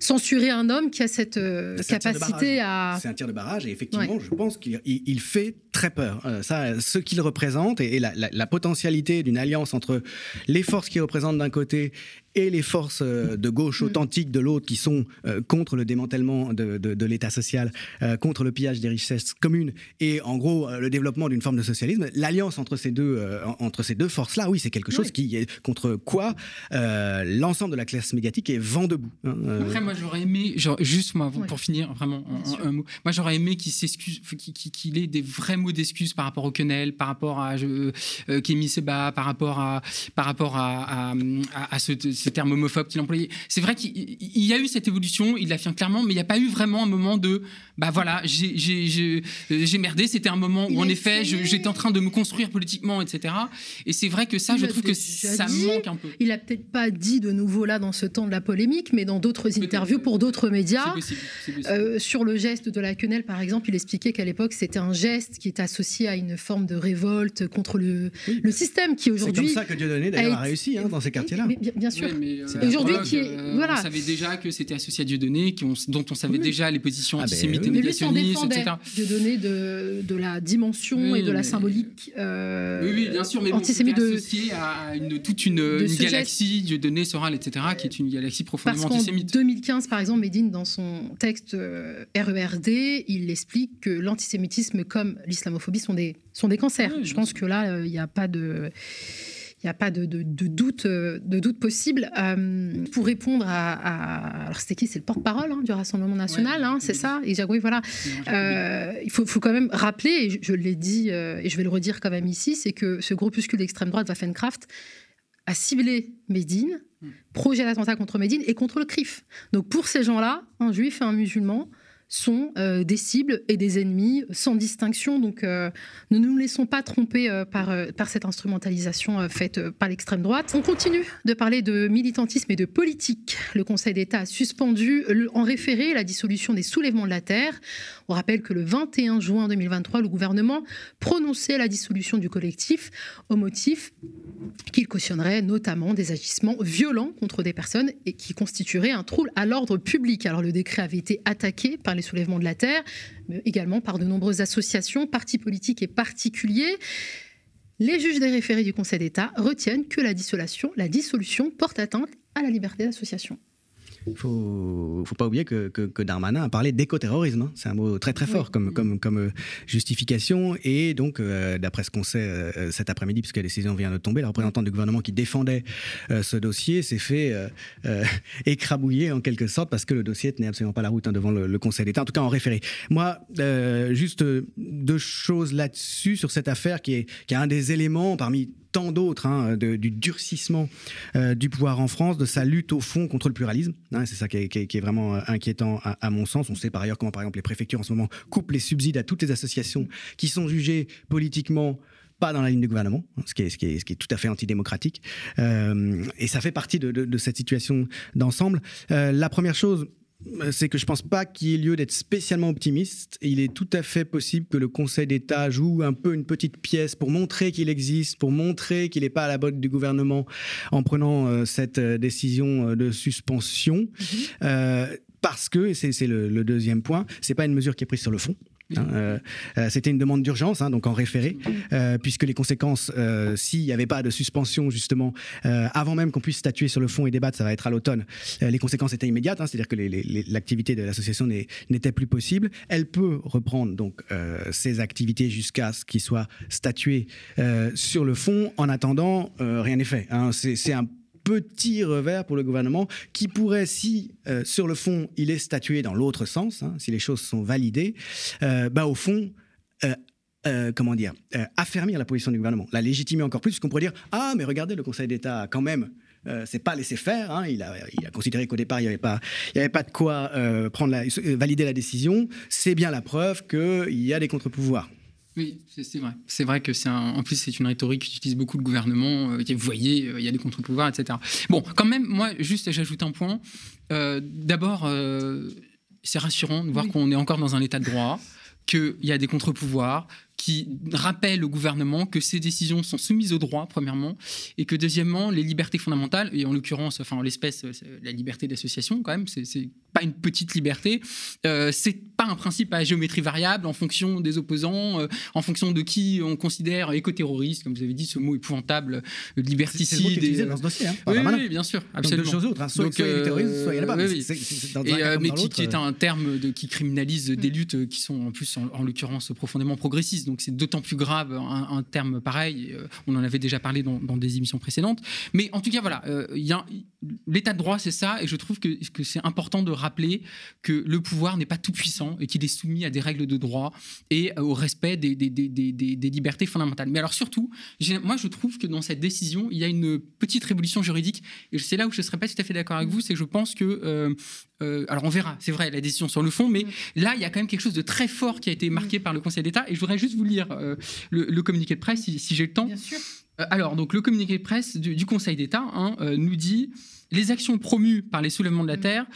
censurer un homme qui a cette euh, capacité à. C'est un tir de barrage et effectivement, je pense qu'il fait très peur. Euh, ça, ce qu'il représente et, la, la, potentialité d'une alliance entre les forces qu'il représente d'un côté et les forces euh, de gauche mm. authentique de l'autre qui sont euh, contre le démantèlement de, de, l'État social, euh, contre le pillage des richesses communes et en gros le développement d'une forme de socialisme, l'alliance entre ces deux, entre ces deux forces-là, oui, c'est quelque chose qui est contre quoi l'ensemble de la classe médiatique est vent debout. Hein, Après, moi j'aurais aimé, genre, juste moi, pour finir, vraiment, un, mot, moi j'aurais aimé qu'il s'excuse, qu'il ait des vrais mots d'excuse par rapport au quenelle, par rapport à euh, Kémy Seba, par rapport à, par rapport à, à, à ce ce terme homophobe qu'il employait. C'est vrai qu'il y a eu cette évolution, il l'affirme clairement, mais il n'y a pas eu vraiment un moment de bah voilà, j'ai merdé. C'était un moment où, en effet, j'étais en train de me construire politiquement, etc. Et c'est vrai que ça, je trouve que ça manque un peu. Il a peut-être pas dit de nouveau là dans ce temps de la polémique, mais dans d'autres interviews pour d'autres médias. Euh, sur le geste de la quenelle, par exemple, il expliquait qu'à l'époque, c'était un geste qui était associé à une forme de révolte contre le, le système qui aujourd'hui. C'est comme ça que Dieudonné d'ailleurs a, a réussi hein, dans ces quartiers-là. Bien, sûr. aujourd'hui, qui est, euh, voilà. On savait déjà que c'était associé à Dieudonné, dont on savait déjà les positions ah ben mais lui défendait de donner de, de, la dimension et de la symbolique euh, oui, oui, bien sûr, mais antisémite bon, associé à une, toute une, une galaxie, Dieu donné, Soral, etc., qui est une galaxie profondément Parce antisémite. En 2015, par exemple, Médine, dans son texte euh, RERD, il explique que l'antisémitisme comme l'islamophobie sont des, sont des cancers. Je pense que là, euh, il n'y a pas de n'y a pas de, de, doute, de doute possible. Euh, pour répondre à, alors c'était qui? C'est le porte-parole hein, du Rassemblement national, hein, c'est ça? Oui, voilà. Euh, il faut, faut, quand même rappeler, et je, l'ai dit euh, et je vais le redire quand même ici, c'est que ce groupuscule d'extrême droite, Waffenkraft, a ciblé Médine, hmm. projet d'attentat contre Médine et contre le CRIF. Donc pour ces gens-là, un juif et un musulman sont euh, des cibles et des ennemis sans distinction. Donc euh, ne nous laissons pas tromper euh, par, par cette instrumentalisation faite par l'extrême droite. On continue de parler de militantisme et de politique. Le Conseil d'État a suspendu en référé la dissolution des soulèvements de la Terre. On rappelle que le 21 juin 2023, le gouvernement prononçait la dissolution du collectif au motif qu'il cautionnerait notamment des agissements violents contre des personnes et qui constitueraient un trouble à l'ordre public. Alors le décret avait été attaqué par les soulèvements de la Terre, mais également par de nombreuses associations, partis politiques et particuliers. Les juges des référés du Conseil d'État retiennent que la la dissolution porte atteinte à la liberté d'association. Il faut, faut pas oublier que, que, Darmanin a parlé d'écoterrorisme. Hein. C'est un mot très très fort comme, comme, comme euh, justification. Et donc, euh, d'après ce qu'on sait euh, cet après-midi, puisque la décision vient de tomber, la représentante du gouvernement qui défendait ce dossier s'est fait écrabouiller en quelque sorte parce que le dossier tenait absolument pas la route hein, devant le, Conseil d'État, en tout cas en référé. Moi, juste deux choses là-dessus, sur cette affaire qui est, qui est un des éléments parmi tant d'autres, hein, du durcissement euh, du pouvoir en France, de sa lutte au fond contre le pluralisme. Hein, c'est ça qui est, vraiment euh, inquiétant à, mon sens. On sait par ailleurs comment, par exemple, les préfectures en ce moment coupent les subsides à toutes les associations qui sont jugées politiquement pas dans la ligne du gouvernement, hein, ce qui est, tout à fait antidémocratique. Euh, et ça fait partie de cette situation d'ensemble. la première chose, c'est que je pense pas qu'il y ait lieu d'être spécialement optimiste. Il est tout à fait possible que le Conseil d'État joue un peu une petite pièce pour montrer qu'il existe, pour montrer qu'il n'est pas à la botte du gouvernement en prenant euh, cette euh, décision euh, de suspension. Mhm. parce que, et c'est le, le, deuxième point, c'est pas une mesure qui est prise sur le fond. Hein, euh, euh, c'était une demande d'urgence, hein, donc en référé, euh, puisque les conséquences, s'il n'y avait pas de suspension justement, avant même qu'on puisse statuer sur le fond et débattre, ça va être à l'automne, les conséquences étaient immédiates, hein, c'est-à-dire que l'activité de l'association n'était plus possible. Elle peut reprendre donc ses activités jusqu'à ce qu'il soit statué sur le fond. En attendant, rien n'est fait. C'est un petit revers pour le gouvernement qui pourrait, si euh, sur le fond il est statué dans l'autre sens, hein, si les choses sont validées, euh, bah, au fond, euh, comment dire, affermir la position du gouvernement, la légitimer encore plus, puisqu'on pourrait dire ah mais regardez le Conseil d'État quand même. c'est pas laissé faire. Hein, il, a, considéré qu'au départ il n'y avait pas, de quoi prendre valider la décision. C'est bien la preuve qu'il y a des contre-pouvoirs. Oui, c'est vrai. C'est vrai que c'est en plus c'est une rhétorique qu'utilise beaucoup le gouvernement. Euh, vous voyez, euh, il y a des contre-pouvoirs, etc. Bon, quand même, moi, juste, j'ajoute un point. Euh, d'abord, c'est rassurant de voir qu'on est encore dans un état de droit, qu'il y a des contre-pouvoirs, qui rappelle au gouvernement que ces décisions sont soumises au droit, premièrement, et que deuxièmement, les libertés fondamentales, et en l'occurrence, enfin en l'espèce, la liberté d'association, quand même, c'est pas une petite liberté, euh, c'est pas un principe à géométrie variable en fonction des opposants, euh, en fonction de qui on considère éco-terroriste, comme vous avez dit, ce mot épouvantable, euh, liberticide. C'est dans ce dossier, hein, oui, oui, bien sûr, absolument. Donc, deux choses autres, hein, soit, Donc, soit est terroriste, soit il. Oui, mais qui, qui, est un terme de, qui criminalise des luttes qui sont en plus, en, en l'occurrence, profondément progressistes donc c'est d'autant plus grave un, terme pareil. Euh, on en avait déjà parlé dans, des émissions précédentes. Mais en tout cas, voilà, euh, l'état de droit, c'est ça, et je trouve que, que c'est important de rappeler que le pouvoir n'est pas tout puissant et qu'il est soumis à des règles de droit et au respect des, des, des, des libertés fondamentales. Mais alors surtout, moi je trouve que dans cette décision, il y a une petite révolution juridique, et c'est là où je ne serais pas tout à fait d'accord avec vous, c'est que je pense que euh, euh, alors on verra, c'est vrai, la décision sur le fond, mais là, il y a quand même quelque chose de très fort qui a été marqué par le Conseil d'État. Et je voudrais juste vous lire euh, le, communiqué de presse, si, j'ai le temps. Bien sûr. Euh, alors, donc, le communiqué de presse du, Conseil d'État hein, nous dit les actions promues par les soulèvements de la mm. Terre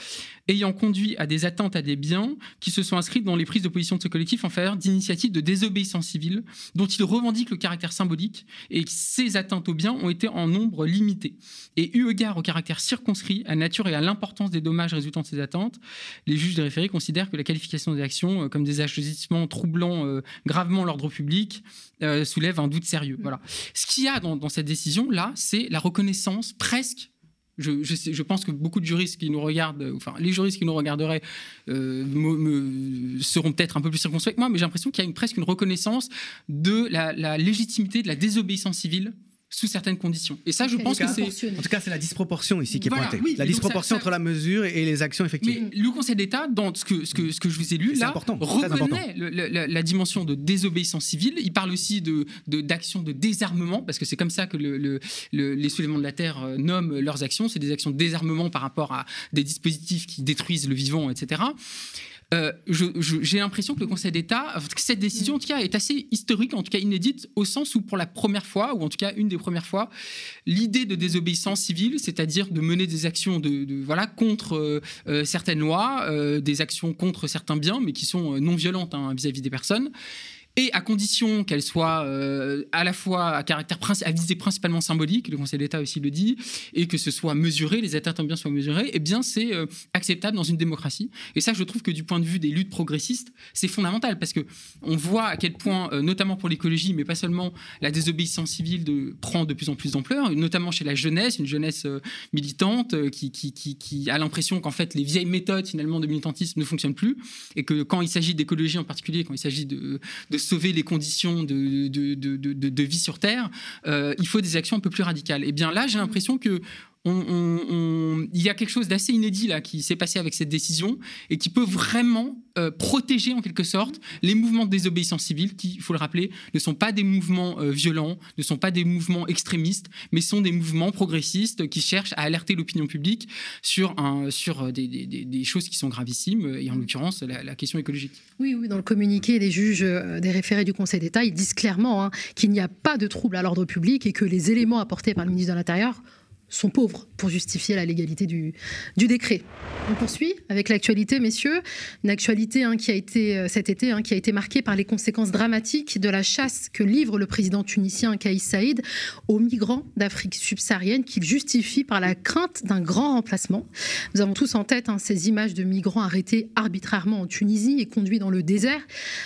ayant conduit à des attentes à des biens qui se sont inscrites dans les prises de position de ce collectif en faveur d'initiatives de désobéissance civile dont il revendique le caractère symbolique et que ces atteintes aux biens ont été en nombre limité. Et eu égard au caractère circonscrit, à la nature et à l'importance des dommages résultant de ces attentes, les juges des référés considèrent que la qualification des actions euh, comme des agissements troublant euh, gravement l'ordre public euh, soulève un doute sérieux. Voilà. Ce qu'il y a dans, dans cette décision-là, c'est la reconnaissance presque je, pense que beaucoup de juristes qui nous regardent, enfin les juristes qui nous regarderaient, euh, seront peut-être un peu plus circonspects que moi, mais j'ai l'impression qu'il y a presque une reconnaissance de la légitimité de la désobéissance civile sous certaines conditions. Et ça, je pense que c'est... En tout cas, c'est la disproportion ici qui est pointée. la disproportion entre la mesure et les actions effectives. Mais le Conseil d'État, dans ce que, ce, que, ce que je vous ai lu, là, reconnaît la, dimension de désobéissance civile. Il parle aussi d'actions de, d'actions de, désarmement, parce que c'est comme ça que le, les soulèvements de la Terre euh, nomment leurs actions. C'est des actions de désarmement par rapport à des dispositifs qui détruisent le vivant, etc. euh, j'ai l'impression que le Conseil d'État, cette décision en tout cas est assez historique, en tout cas inédite, au sens où pour la première fois, ou en tout cas une des premières fois, l'idée de désobéissance civile, c'est-à-dire de mener des actions de, voilà contre euh, certaines lois, des actions contre certains biens, mais qui sont non violentes hein, vis-à-vis des personnes, et à condition qu'elle soit euh, à la fois à caractère visée principalement symbolique, le Conseil d'État aussi le dit, et que ce soit mesuré, les atteintes bien soient mesurées, eh bien c'est euh, acceptable dans une démocratie. Et ça, je trouve que du point de vue des luttes progressistes, c'est fondamental parce que on voit à quel point, euh, notamment pour l'écologie, mais pas seulement, la désobéissance civile prend de plus en plus d'ampleur, notamment chez la jeunesse, une jeunesse militante qui, a l'impression qu'en fait les vieilles méthodes finalement de militantisme ne fonctionnent plus, et que quand il s'agit d'écologie en particulier, quand il s'agit de, de sauver les conditions de, de, vie sur Terre, euh, il faut des actions un peu plus radicales. Et eh bien là, j'ai l'impression que il y a quelque chose d'assez inédit là qui s'est passé avec cette décision et qui peut vraiment euh, protéger en quelque sorte les mouvements de désobéissance civile qui, il faut le rappeler, ne sont pas des mouvements euh, violents, ne sont pas des mouvements extrémistes, mais sont des mouvements progressistes qui cherchent à alerter l'opinion publique sur, sur euh, des, choses qui sont gravissimes et en l'occurrence la, question écologique. Oui, oui, dans le communiqué des juges des référés du Conseil d'État, ils disent clairement hein, qu'il n'y a pas de trouble à l'ordre public et que les éléments apportés par le ministre de l'Intérieur sont pauvres pour justifier la légalité du, décret. On poursuit avec l'actualité, messieurs. Une actualité hein, qui a été euh, cet été, hein, qui a été marquée par les conséquences dramatiques de la chasse que livre le président tunisien Kaïs Saïd aux migrants d'Afrique subsaharienne qu'il justifie par la crainte d'un grand remplacement. Nous avons tous en tête hein, ces images de migrants arrêtés arbitrairement en Tunisie et conduits dans le désert,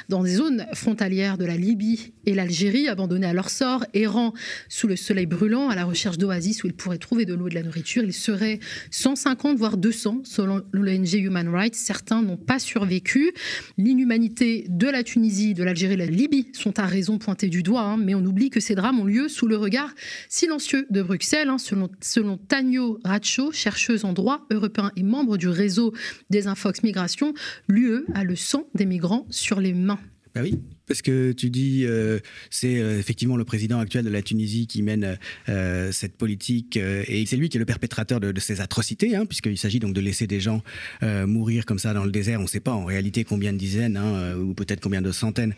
dans des zones frontalières de la Libye et l'Algérie, abandonnés à leur sort, errant sous le soleil brûlant à la recherche d'oasis où ils pourraient trouver de l'eau et de la nourriture. Il serait 150 voire 200 selon l'ONG Human Rights. Certains n'ont pas survécu. L'inhumanité de la Tunisie, de l'Algérie de la Libye sont à raison pointées du doigt, hein, mais on oublie que ces drames ont lieu sous le regard silencieux de Bruxelles. Hein, selon, selon Tanio Racho, chercheuse en droit européen et membre du réseau des Infox Migration, l'UE a le sang des migrants sur les mains. Ben oui, parce que tu dis, euh, c'est euh, effectivement le président actuel de la Tunisie qui mène euh, cette politique, et c'est lui qui est le perpétrateur de, ces atrocités, hein, puisqu'il s'agit donc de laisser des gens mourir comme ça dans le désert. On ne sait pas en réalité combien de dizaines, hein, ou peut-être combien de centaines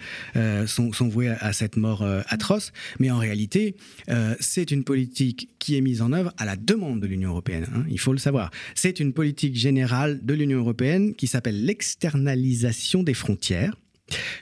sont, sont, voués à, cette mort atroce, mais en réalité, c'est une politique qui est mise en œuvre à la demande de l'Union européenne, hein, il faut le savoir. C'est une politique générale de l'Union européenne qui s'appelle l'externalisation des frontières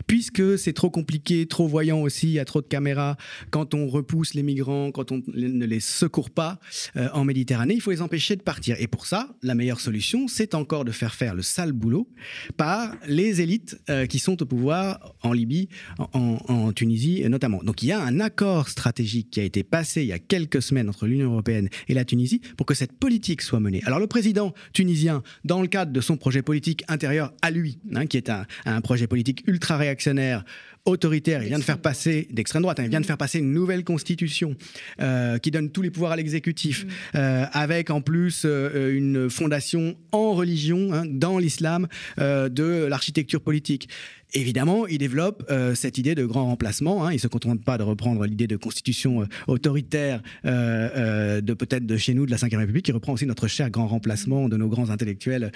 Puisque c'est trop compliqué, trop voyant aussi, il y a trop de caméras, quand on repousse les migrants, quand on ne les secourt pas euh, en Méditerranée, il faut les empêcher de partir. Et pour ça, la meilleure solution, c'est encore de faire faire le sale boulot par les élites euh, qui sont au pouvoir en Libye, en, Tunisie notamment. Donc il y a un accord stratégique qui a été passé il y a quelques semaines entre l'Union européenne et la Tunisie pour que cette politique soit menée. Alors le président tunisien, dans le cadre de son projet politique intérieur à lui, hein, qui est un, un projet politique ultra-réactionnaire, autoritaire. Il vient de faire passer, d'extrême droite, hein, il vient de faire passer une nouvelle constitution euh, qui donne tous les pouvoirs à l'exécutif, mm. euh, avec en plus euh, une fondation en religion, hein, dans l'islam, de l'architecture politique. Évidemment, il développe euh, cette idée de grand remplacement. Hein. Il ne se contente pas de reprendre l'idée de constitution euh, autoritaire euh, de peut-être de chez nous, de la Ve République. Il reprend aussi notre cher grand remplacement de nos grands intellectuels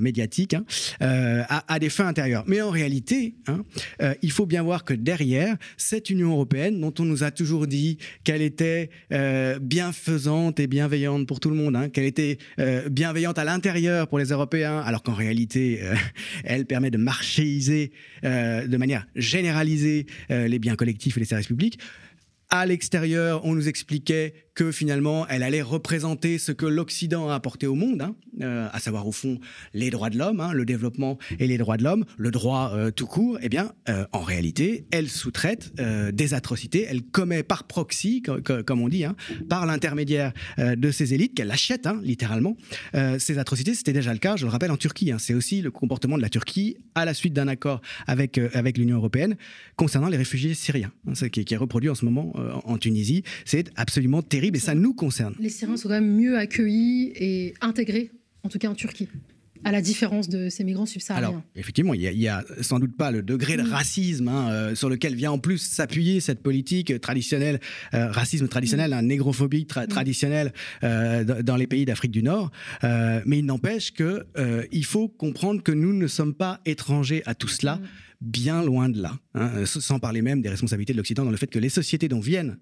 médiatiques hein, à, des fins intérieures. Mais en réalité, hein, il faut bien voir que derrière, cette Union européenne, dont on nous a toujours dit qu'elle était bienfaisante et bienveillante pour tout le monde, qu'elle était bienveillante à l'intérieur pour les Européens, alors qu'en réalité, elle permet de marchéiser euh, de manière généralisée euh, les biens collectifs et les services publics. À l'extérieur, on nous expliquait que finalement, elle allait représenter ce que l'Occident a apporté au monde, hein, euh, à savoir au fond les droits de l'homme, hein, le développement et les droits de l'homme, le droit euh, tout court. Eh bien, euh, en réalité, elle sous-traite des atrocités, elle commet par proxy, comme on dit, hein, par l'intermédiaire de ces élites qu'elle achète littéralement. ces atrocités, c'était déjà le cas, je le rappelle, en Turquie. C'est aussi le comportement de la Turquie à la suite d'un accord avec l'Union européenne concernant les réfugiés syriens, ce qui, qui, est reproduit en ce moment en Tunisie. C'est absolument terrible et ça nous concerne. Les Syriens sont quand même mieux accueillis et intégrés, en tout cas en Turquie. À la différence de ces migrants subsahariens. Alors, effectivement, il n'y a, sans doute pas le degré de racisme hein, euh, sur lequel vient en plus s'appuyer cette politique traditionnelle, euh, racisme traditionnel, un négrophobie traditionnelle euh, dans les pays d'Afrique du Nord. mais il n'empêche que il faut comprendre que nous ne sommes pas étrangers à tout cela bien loin de là, hein, sans parler même des responsabilités de l'Occident dans le fait que les sociétés dont viennent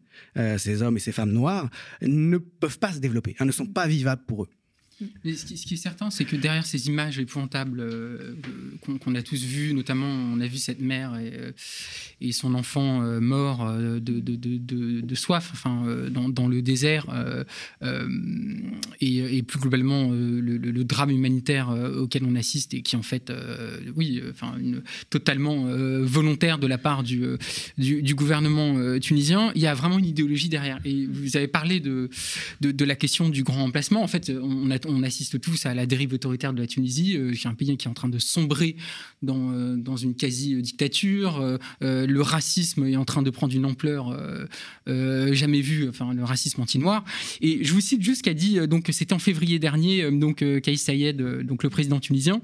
ces hommes et ces femmes noires ne peuvent pas se développer, hein, ne sont pas vivables pour eux ce, qui, est certain, c'est que derrière ces images épouvantables euh, qu'on a tous vues, notamment on a vu cette mère et, euh, son enfant euh, mort de, soif enfin, dans, le désert, et, plus globalement le, drame humanitaire auquel on assiste et qui en fait, oui, enfin, totalement volontaire de la part du, gouvernement tunisien, il y a vraiment une idéologie derrière. Et vous avez parlé de, la question du grand emplacement. En fait, on a on assiste tous à la dérive autoritaire de la Tunisie, euh, qui est un pays qui est en train de sombrer dans, euh, une quasi-dictature. Euh, le racisme est en train de prendre une ampleur jamais vue, enfin le racisme anti-noir. Et je vous cite juste ce qu'a dit, donc c'était en février dernier, donc Kaïs Sayed, donc le président tunisien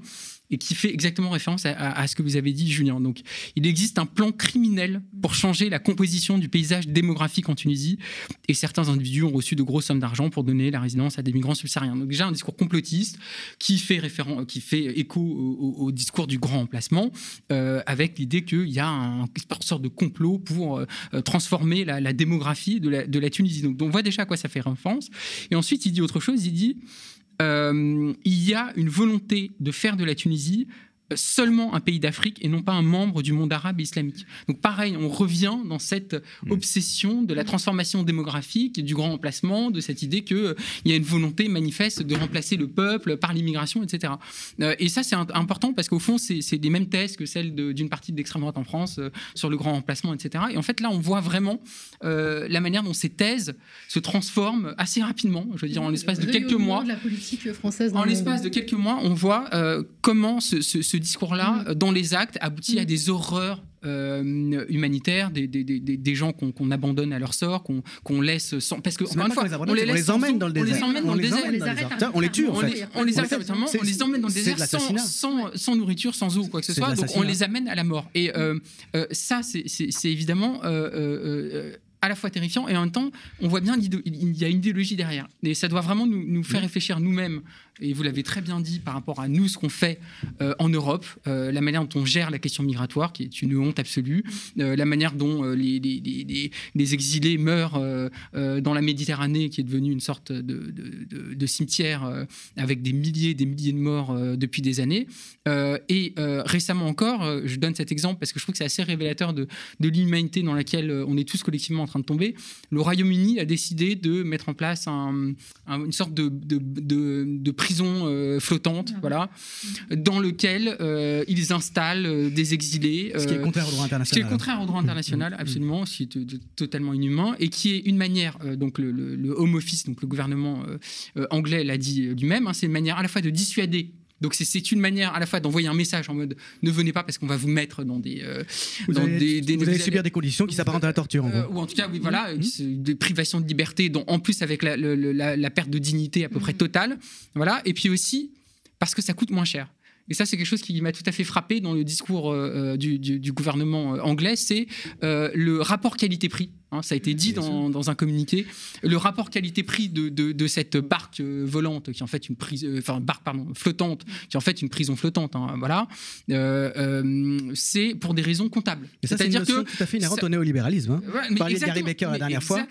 et qui fait exactement référence à, ce que vous avez dit, Julien. Donc, il existe un plan criminel pour changer la composition du paysage démographique en Tunisie, et certains individus ont reçu de grosses sommes d'argent pour donner la résidence à des migrants subsahariens. Donc, déjà un discours complotiste qui fait référence, qui fait écho au, discours du grand emplacement, euh, avec l'idée qu'il y a un, une sorte de complot pour euh, transformer la, démographie de la, de la Tunisie. Donc, on voit déjà à quoi ça fait référence. Et ensuite, il dit autre chose. Il dit il y a une volonté de faire de la Tunisie seulement un pays d'Afrique et non pas un membre du monde arabe et islamique. Donc pareil, on revient dans cette mm. obsession de la transformation démographique, du grand emplacement, de cette idée qu'il euh, y a une volonté manifeste de remplacer le peuple par l'immigration, etc. Euh, et ça, c'est important parce qu'au fond, c'est les mêmes thèses que celles d'une partie de l'extrême droite en France euh, sur le grand emplacement, etc. Et en fait, là, on voit vraiment la manière dont ces thèses se transforment assez rapidement, je veux dire, en l'espace de quelques mois. la politique française en l'espace de quelques mois, on voit comment ce, ce, ce discours-là, mm. euh, dans les actes, aboutit à mm. des horreurs euh, humanitaires, des, des, des, des gens qu'on abandonne à leur sort, qu'on laisse sans. Parce que, encore une fois, on les, on les emmène dans le désert. On les emmène dans le désert. On les arrête. On les tue, en fait. On les, arrête, on les emmène dans le désert sans, nourriture, sans eau, quoi que ce soit. Donc on les amène à la mort. Et euh, ça, c'est évidemment à la fois terrifiant et en même temps, on voit bien qu'il y a une idéologie derrière. Et ça doit vraiment nous, nous faire réfléchir nous-mêmes et vous l'avez très bien dit par rapport à nous, ce qu'on fait euh, en Europe, euh, la manière dont on gère la question migratoire, qui est une honte absolue, euh, la manière dont les, exilés meurent dans la Méditerranée, qui est devenue une sorte de, cimetière avec des milliers des milliers de morts depuis des années. et récemment encore, je donne cet exemple parce que je trouve que c'est assez révélateur de, l'inhumanité dans laquelle on est tous collectivement en train de tomber. Le Royaume-Uni a décidé de mettre en place un, une sorte de, de prison euh, flottante, ah voilà, dans lequel euh, ils installent euh, des exilés. ce qui est contraire au droit international. Ce qui est contraire au droit international, mmh. absolument, ce qui est totalement inhumain, et qui est une manière, donc le, Home Office, donc le gouvernement anglais l'a dit lui-même, hein, c'est une manière à la fois de dissuader donc c'est une manière à la fois d'envoyer un message en mode ne venez pas parce qu'on va vous mettre dans des vous, allez, des, vous allez subir des conditions qui s'apparentent à la torture en ou en tout cas oui voilà mmh. des privations de liberté dont en plus avec la, la, perte de dignité à peu près mmh. totale voilà et puis aussi parce que ça coûte moins cher. Et ça, c'est quelque chose qui m'a tout à fait frappé dans le discours euh, euh, du, gouvernement euh, anglais, c'est le rapport qualité-prix. Hein, ça a été dit dans, un communiqué. Le rapport qualité-prix de, cette barque volante, qui est en fait une prise, enfin barque pardon flottante, qui est en fait une prison flottante. Hein, voilà, c'est pour des raisons comptables. C'est-à-dire que tout à fait inhérente au néolibéralisme. Hein. Ouais, de Gary Becker la dernière fois.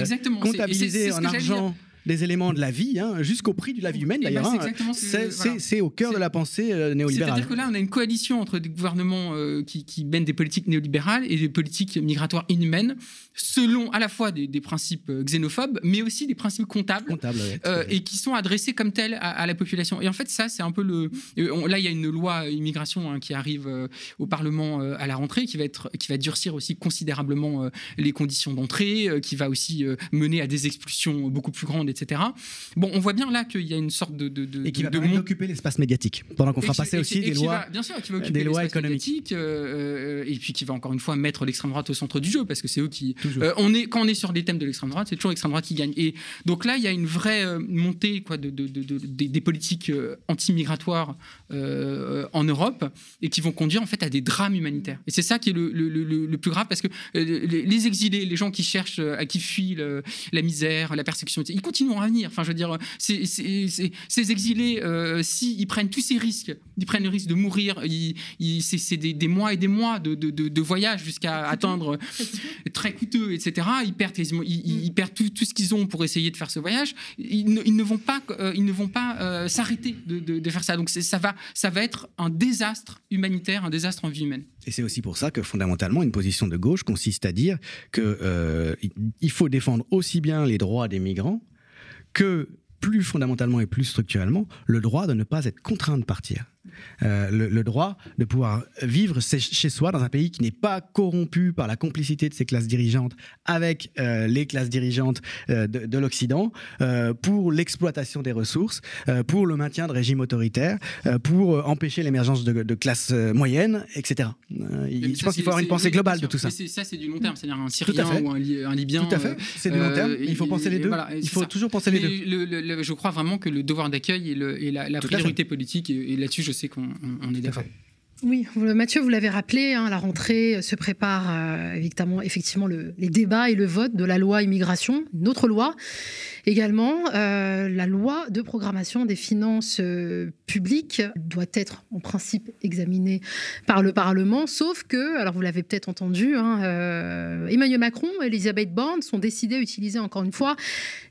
exactement. Comptabiliser en argent des éléments de la vie, hein, jusqu'au prix de la vie humaine ben, d'ailleurs. Hein. c'est au cœur de la pensée euh, néolibérale. C'est-à-dire que là, on a une coalition entre des gouvernements euh, qui, mènent des politiques néolibérales et des politiques migratoires inhumaines, selon à la fois des, principes euh, xénophobes, mais aussi des principes comptables, et qui sont adressés comme tels à, la population. Et en fait, ça, c'est un peu le. là, il y a une loi immigration hein, qui arrive au Parlement à la rentrée, qui va, être, qui va durcir aussi considérablement les conditions d'entrée, qui va aussi mener à des expulsions beaucoup plus grandes, etc etc. Bon, on voit bien là qu'il y a une sorte de. de, de et qui va de, occuper l'espace médiatique. Pendant qu'on fera qui, passer aussi et des lois, va, bien sûr, qui va occuper des lois économiques. médiatique, euh, et puis qui va encore une fois mettre l'extrême droite au centre du jeu, parce que c'est eux qui. Euh, on est, quand on est sur des thèmes de l'extrême droite, c'est toujours l'extrême droite qui gagne. Et donc là, il y a une vraie euh, montée quoi, de, de, de, des, des politiques euh, anti-migratoires euh, en Europe et qui vont conduire en fait à des drames humanitaires. Et c'est ça qui est le, le, le, le, plus grave parce que euh, les, exilés, les gens qui cherchent, à qui fuient la misère, la persécution, ils continueront à venir. Enfin, je veux dire, ces exilés, euh, si ils prennent tous ces risques, ils prennent le risque de mourir, c'est, des, des, mois et des mois de, de, de, de voyage jusqu'à atteindre très coûteux, etc. Ils perdent, quasiment, ils, ils perdent tout, tout, ce qu'ils ont pour essayer de faire ce voyage. Ils ne, ils ne vont pas, euh, ils ne vont pas euh, s'arrêter de, de, de, faire ça. Donc ça va, ça va être un désastre humanitaire, un désastre en vie humaine. Et c'est aussi pour ça que fondamentalement, une position de gauche consiste à dire qu'il euh, faut défendre aussi bien les droits des migrants que plus fondamentalement et plus structurellement, le droit de ne pas être contraint de partir. Euh, le, le, droit de pouvoir vivre chez soi dans un pays qui n'est pas corrompu par la complicité de ses classes dirigeantes avec euh, les classes dirigeantes euh, de, de l'Occident pour l'exploitation des ressources, pour le maintien de régimes autoritaires, pour empêcher l'émergence de, de, classes moyennes, etc. Il, je pense qu'il faut avoir une pensée globale de tout ça. Ça, c'est du long terme, c'est-à-dire un Syrien ou un, un, Libyen. Tout à fait, c'est du long terme. il faut penser les deux. Voilà, il faut ça. toujours penser les Mais deux. Le, le, je crois vraiment que le devoir d'accueil et, et, la, la priorité politique, et, et là-dessus, je sais qu'on on est d'accord. Oui, Mathieu, vous l'avez rappelé, hein, la rentrée se prépare euh, effectivement le, les débats et le vote de la loi immigration, une autre loi. Également, euh, la loi de programmation des finances euh, publiques doit être en principe examinée par le Parlement, sauf que, alors vous l'avez peut-être entendu, hein, euh, Emmanuel Macron et Elisabeth Borne sont décidés à utiliser encore une fois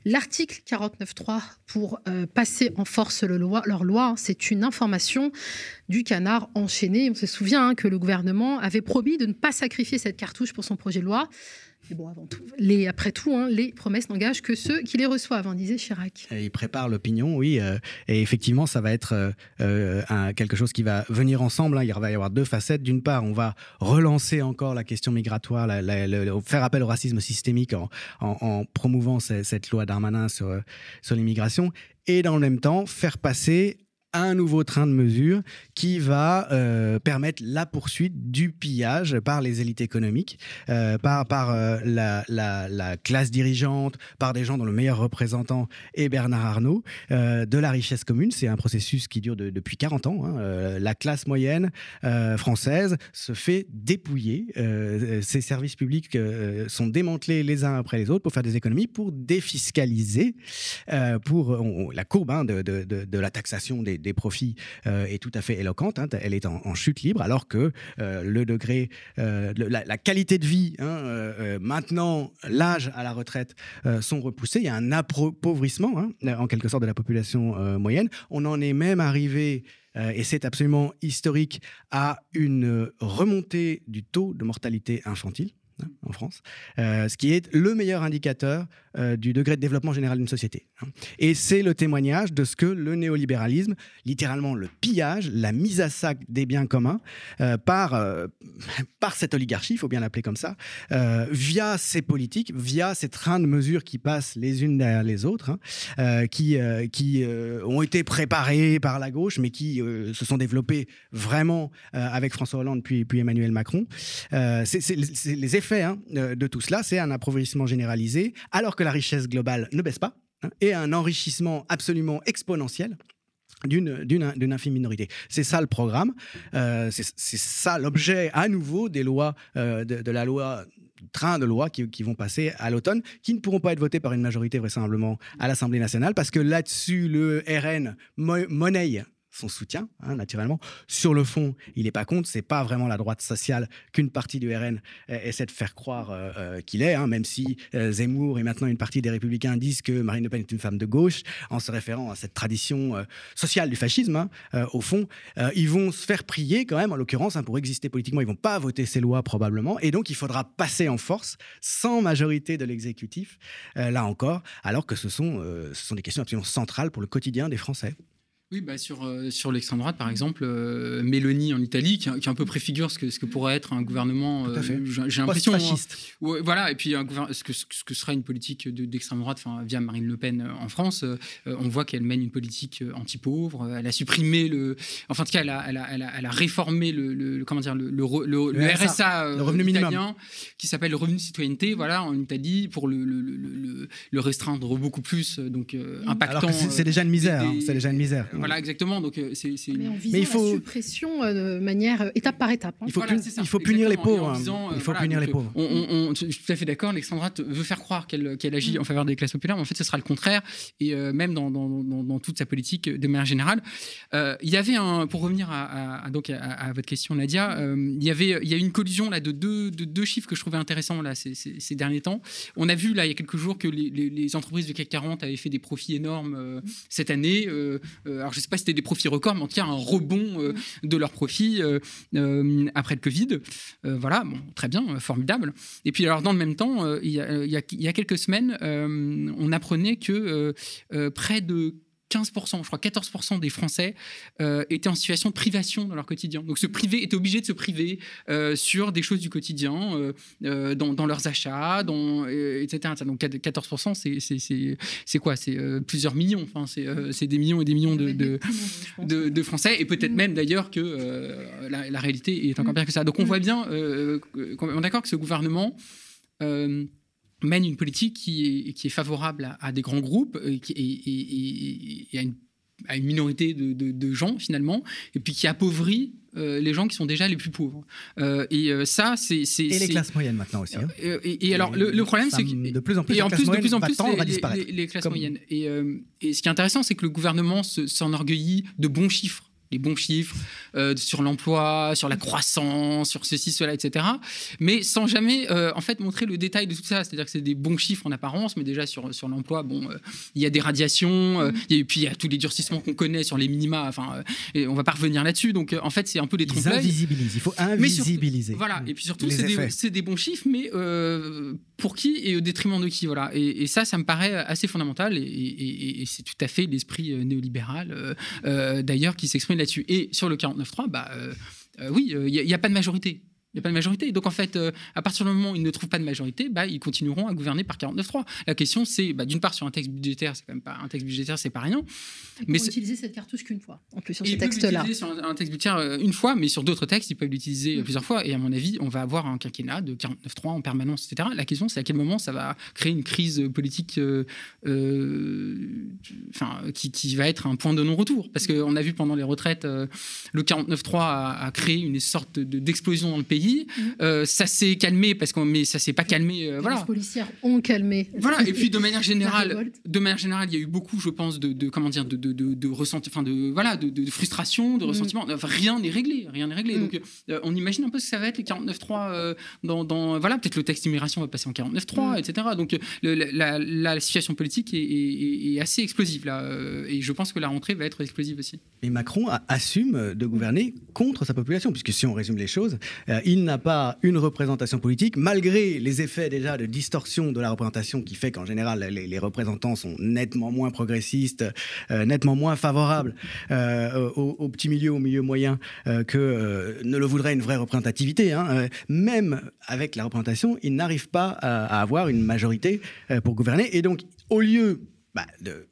l'article 49.3 pour passer en force leur loi. C'est une information du canard enchaîné. On se souvient hein, que le gouvernement avait promis de ne pas sacrifier cette cartouche pour son projet de loi. Mais bon, après tout, hein, les promesses n'engagent que ceux qui les reçoivent, hein, disait Chirac. Et il prépare l'opinion, oui. Euh, et effectivement, ça va être euh, un, quelque chose qui va venir ensemble. Hein. Il va y avoir deux facettes. D'une part, on va relancer encore la question migratoire, faire appel au racisme systémique en, promouvant cette, loi Darmanin sur l'immigration. Et dans le même temps, faire passer un nouveau train de mesures qui va euh, permettre la poursuite du pillage par les élites économiques, euh, par, euh, la, la, la, classe dirigeante, par des gens dont le meilleur représentant est Bernard Arnault, de la richesse commune. C'est un processus qui dure de, depuis 40 ans. Hein. La classe moyenne française se fait dépouiller. ses services publics sont démantelés les uns après les autres pour faire des économies, pour défiscaliser, pour la courbe hein, de, la taxation des profits euh, est tout à fait éloquente. Hein, elle est en, chute libre, alors que euh, le degré, euh, la, la, qualité de vie, hein, maintenant, l'âge à la retraite sont repoussés. Il y a un appauvrissement, hein, en quelque sorte, de la population moyenne. On en est même arrivé et c'est absolument historique, à une remontée du taux de mortalité infantile en France, euh, ce qui est le meilleur indicateur euh, du degré de développement général d'une société. Hein. Et c'est le témoignage de ce que le néolibéralisme, littéralement le pillage, la mise à sac des biens communs euh, par, par cette oligarchie, il faut bien l'appeler comme ça, via ces politiques, via ces trains de mesures qui passent les unes derrière les autres, hein, qui, qui ont été préparés par la gauche, mais qui se sont développés vraiment avec François Hollande puis, puis Emmanuel Macron. c'est les effets hein, de tout cela, c'est un appauvrissement généralisé, alors que la richesse globale ne baisse pas, hein, et un enrichissement absolument exponentiel d'une infime minorité. C'est ça le programme, euh, c'est ça l'objet à nouveau des lois, euh, de, la loi train de loi qui, qui vont passer à l'automne, qui ne pourront pas être votés par une majorité vraisemblablement à l'Assemblée nationale, parce que là-dessus, le RN monnaie son soutien, hein, naturellement. Sur le fond, il n'est pas contre. C'est pas vraiment la droite sociale qu'une partie du RN essaie de faire croire euh, euh, qu'il est, hein, même si euh, Zemmour et maintenant une partie des Républicains disent que Marine Le Pen est une femme de gauche, en se référant à cette tradition sociale du fascisme. Hein, au fond, ils vont se faire prier quand même, en l'occurrence, pour exister politiquement. Ils vont pas voter ces lois probablement, et donc il faudra passer en force sans majorité de l'exécutif, là encore, alors que ce sont, ce sont des questions absolument centrales pour le quotidien des Français. Oui, bah sur, euh, sur l'extrême droite, par exemple, euh, Mélanie en Italie, qui, qui un peu préfigure ce que, ce que pourrait être un gouvernement. Euh, j'ai l'impression. Hein, ouais, voilà, et puis un ce, que, ce que serait une politique de- d'extrême droite enfin, via Marine Le Pen euh, en France. euh, on voit qu'elle mène une politique anti-pauvre. Elle a supprimé le. Enfin, en tout cas, elle a, elle a, elle a, elle a réformé le, comment dire, le, le, re- le- le RSA, RSA, le revenu minimum. italien, qui s'appelle le revenu de citoyenneté, voilà, en Italie, pour le, restreindre beaucoup plus, donc impactant. Alors que c'est- déjà une misère. hein, C'est déjà une misère. Voilà, exactement. Donc, euh, c'est. Mais en visant Mais il faut- la suppression euh, de manière euh, étape par étape. hein. Il faut, Voilà, il punir les exactement. Pauvres. hein. euh, il faut voilà, punir donc, les pauvres. on- on- on- je suis tout à fait d'accord, l'extrême droite veut faire croire qu'elle qu'elle agit en faveur des classes populaires, mais en fait, ce sera le contraire. Et euh, même dans, dans- dans- dans toute sa politique, de manière générale. Euh, il y avait un, pour revenir à, donc à, à votre question, Nadia, euh, il y avait, il y a eu une collision là de deux, de deux chiffres que je trouvais intéressants là ces, ces- ces derniers temps. On a vu là il y a quelques jours que les, les- les entreprises du CAC 40 avaient fait des profits énormes euh, cette année. Euh, euh, alors je sais pas si c'était des profits records, mais en tout cas un rebond euh, de leurs profits euh, euh, après le Covid. Voilà, bon, très bien, formidable. Et puis alors dans le même temps, il, y a, il y quelques semaines, on apprenait que près de 15%, je crois 14% des Français euh, étaient en situation de privation dans leur quotidien. Donc se priver, étaient obligés de se priver euh, sur des choses du quotidien, euh, dans, dans leurs achats, dans, etc. Donc 14%, c'est- c'est- c'est c'est quoi? C'est plusieurs millions. Enfin, c'est c'est des millions et des millions de, de, de- de Français, et peut-être même d'ailleurs que la, la réalité est encore pire que ça. Donc on voit bien, euh, qu'on est d'accord que ce gouvernement euh, mène une politique qui est, qui est favorable à, à des grands groupes et, qui- et- à, une, à une minorité de, de- de gens finalement, et puis qui appauvrit euh, les gens qui sont déjà les plus pauvres. Euh, et euh, ça, c'est... Et les classes moyennes maintenant aussi. hein. euh, Et, et alors, le, le problème, c'est que... de plus en plus, Et en plus, de plus en plus, les, les- disparaître. les- classes Comme- moyennes. Et, euh, et ce qui est intéressant, c'est que le gouvernement se- s'enorgueillit de bons chiffres les bons chiffres euh, sur l'emploi, sur la croissance, sur ceci, cela, etc. Mais sans jamais, euh, en fait, montrer le détail de tout ça. C'est-à-dire que c'est des bons chiffres en apparence, mais déjà sur, sur l'emploi, bon, euh, il y a des radiations, a- et puis il y a tous les durcissements qu'on connaît sur les minima. Enfin, et on va pas revenir là-dessus. Donc, en fait, c'est un peu des invisibilisent. Il faut invisibiliser. Voilà, et puis surtout, c'est des, bons chiffres, mais pour qui et au détriment de qui voilà. Et, et ça, ça me paraît assez fondamental, et, c'est tout à fait l'esprit néolibéral, euh, d'ailleurs, qui s'exprime Et sur le 49.3, bah, euh, euh, oui, il n'y a, pas de majorité. Il n'y a pas de majorité. Donc, en fait, euh, à partir du moment où ils ne trouvent pas de majorité, bah, ils continueront à gouverner par 49.3. La question, c'est, bah, d'une part, sur un texte budgétaire, c'est quand même pas un texte budgétaire, c'est pas rien. Mais utiliser cette cartouche qu'une fois, en plus, sur et ce ils peuvent texte-là. l'utiliser sur un, un texte budgétaire euh, une fois, mais sur d'autres textes, ils peuvent l'utiliser Mm. euh, plusieurs fois. Et à mon avis, on va avoir un quinquennat de 49.3 en permanence, etc. La question, c'est à quel moment ça va créer une crise politique enfin, qui, qui va être un point de non-retour. Parce qu'on a vu pendant les retraites, le 49.3 a, a créé une sorte de- d'explosion dans le pays. Mm. Euh, ça s'est calmé, parce qu'on, mais ça s'est pas calmé. euh, Les voilà. polices policières ont calmé. Voilà, et puis de manière générale, de manière générale, il y a eu beaucoup, je pense, de, de comment dire, de, de, de, de ressenti- enfin de voilà, de, de, de frustration, de Mm. ressentiment. Enfin, rien n'est réglé, rien n'est réglé. Mm. Donc, euh, on imagine un peu ce que ça va être les 49.3 euh, dans, dans voilà, peut-être le texte immigration va passer en 49.3, Mm. etc. Donc, le- la, la, la situation politique est, est- est assez explosive là, euh, et je pense que la rentrée va être explosive aussi. Et Macron a- assume de gouverner contre sa population, puisque si on résume les choses, euh, il n'a pas une représentation politique, malgré les effets déjà de distorsion de la représentation qui fait qu'en général, les, représentants sont nettement moins progressistes, euh, nettement moins favorables euh, au, au petit milieu, au milieu moyen, euh, que euh, ne le voudrait une vraie représentativité. hein. Même avec la représentation, il n'arrive pas à, avoir une majorité pour gouverner. Et donc, au lieu bah, de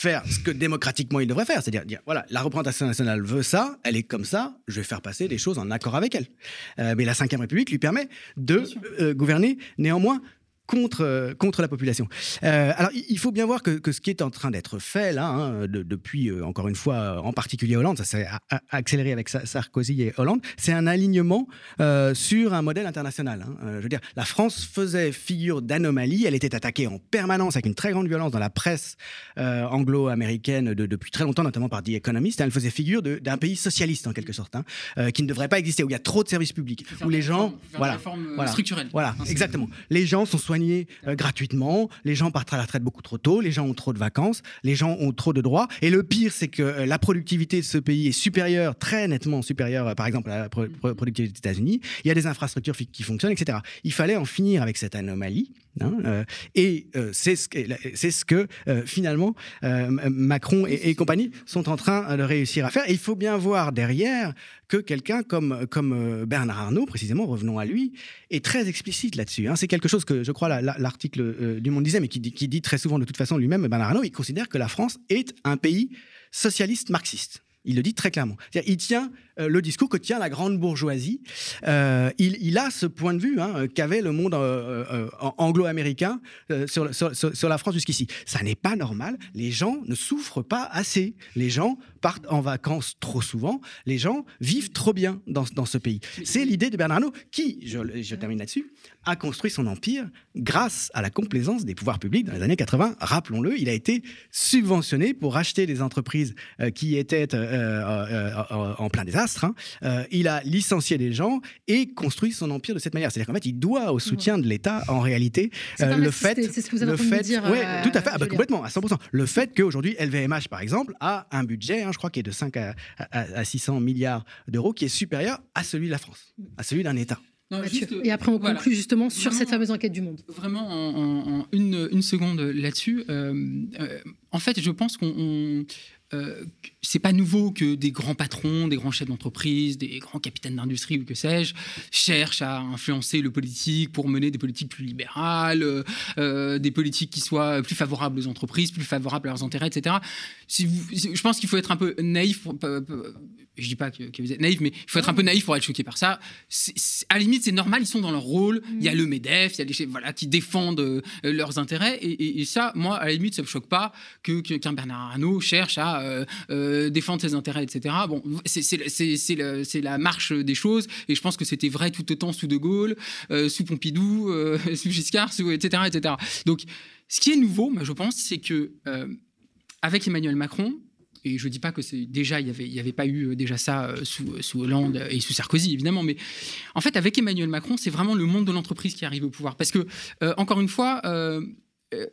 faire ce que démocratiquement il devrait faire, c'est-à-dire dire voilà, la représentation nationale veut ça, elle est comme ça, je vais faire passer des choses en accord avec elle. Euh, mais la Ve République lui permet de euh, gouverner néanmoins contre, euh, contre la population. Euh, alors, il faut bien voir que, que ce qui est en train d'être fait là, hein, de- depuis, euh, encore une fois, en particulier Hollande, ça s'est accéléré avec Sa- Sarkozy et Hollande, c'est un alignement euh, sur un modèle international. hein. Je veux dire, la France faisait figure d'anomalie, elle était attaquée en permanence avec une très grande violence dans la presse anglo-américaine de- depuis très longtemps, notamment par The Economist. Elle faisait figure d'un pays socialiste en quelque sorte, hein, qui ne devrait pas exister, où il y a trop de services publics, où les gens, voilà, voilà, voilà, exactement. Les gens sont soignés euh, gratuitement, les gens partent à la retraite beaucoup trop tôt, les gens ont trop de vacances, les gens ont trop de droits. Et le pire, c'est que euh, la productivité de ce pays est supérieure, très nettement supérieure, euh, par exemple, à la pro- pro- productivité des États-Unis. Il y a des infrastructures qui fonctionnent, etc. Il fallait en finir avec cette anomalie Hein, euh, et euh, c'est ce que, euh, finalement Macron et, compagnie sont en train de réussir à faire. Et il faut bien voir derrière que quelqu'un comme, comme Bernard Arnault, précisément, revenons à lui, est très explicite là-dessus. Hein. C'est quelque chose que je crois l'article du Monde disait, mais qui, qui dit très souvent de toute façon lui-même, Bernard Arnault, il considère que la France est un pays socialiste marxiste. Il le dit très clairement. Il tient le discours que tient la grande bourgeoisie. Euh, il, a ce point de vue hein, qu'avait le monde euh, anglo-américain sur, sur, la France jusqu'ici. Ça n'est pas normal. Les gens ne souffrent pas assez. Les gens partent en vacances trop souvent. Les gens vivent trop bien dans, dans ce pays. C'est l'idée de Bernard Arnault qui, je, je termine là-dessus, a construit son empire grâce à la complaisance des pouvoirs publics dans les années 80. Rappelons-le, il a été subventionné pour acheter des entreprises qui étaient en plein désastre Hein. Euh, il a licencié des gens et construit son empire de cette manière. C'est-à-dire qu'en fait, il doit au soutien de l'État, en réalité, euh, le fait. C'est ce que vous le fait, dire. Oui, euh, tout à fait, ah bah, complètement, à 100%. Le fait qu'aujourd'hui, LVMH, par exemple, a un budget, hein, je crois, qui est de 5 à, 600 milliards d'euros, qui est supérieur à celui de la France, à celui d'un État. et après, on conclut justement sur cette fameuse enquête du Monde. Vraiment, en, une, une, seconde là-dessus. en fait, je pense qu'on euh, c'est pas nouveau que des grands patrons, des grands chefs d'entreprise, des grands capitaines d'industrie ou que sais-je, cherchent à influencer le politique pour mener des politiques plus libérales, euh, euh, des politiques qui soient plus favorables aux entreprises, plus favorables à leurs intérêts, etc. Si vous, je pense qu'il faut être un peu naïf. Pour, je dis pas que, vous êtes naïf, mais il faut être un peu naïf pour être choqué par ça. à la limite, c'est normal, ils sont dans leur rôle. Il y a mm. le Medef, il y a des voilà qui défendent leurs intérêts, et, ça, moi, à la limite, ça me choque pas que qu'un Bernard Arnault cherche à euh, euh, défendre ses intérêts, etc. Bon, c'est la marche des choses, et je pense que c'était vrai tout autant sous De Gaulle, euh, sous Pompidou, sous Giscard, etc., etc. Donc, ce qui est nouveau, je pense, c'est que avec Emmanuel Macron, et je ne dis pas que déjà il n'y avait, pas eu déjà ça sous, Hollande et sous Sarkozy évidemment, mais en fait avec Emmanuel Macron c'est vraiment le monde de l'entreprise qui arrive au pouvoir parce que encore une fois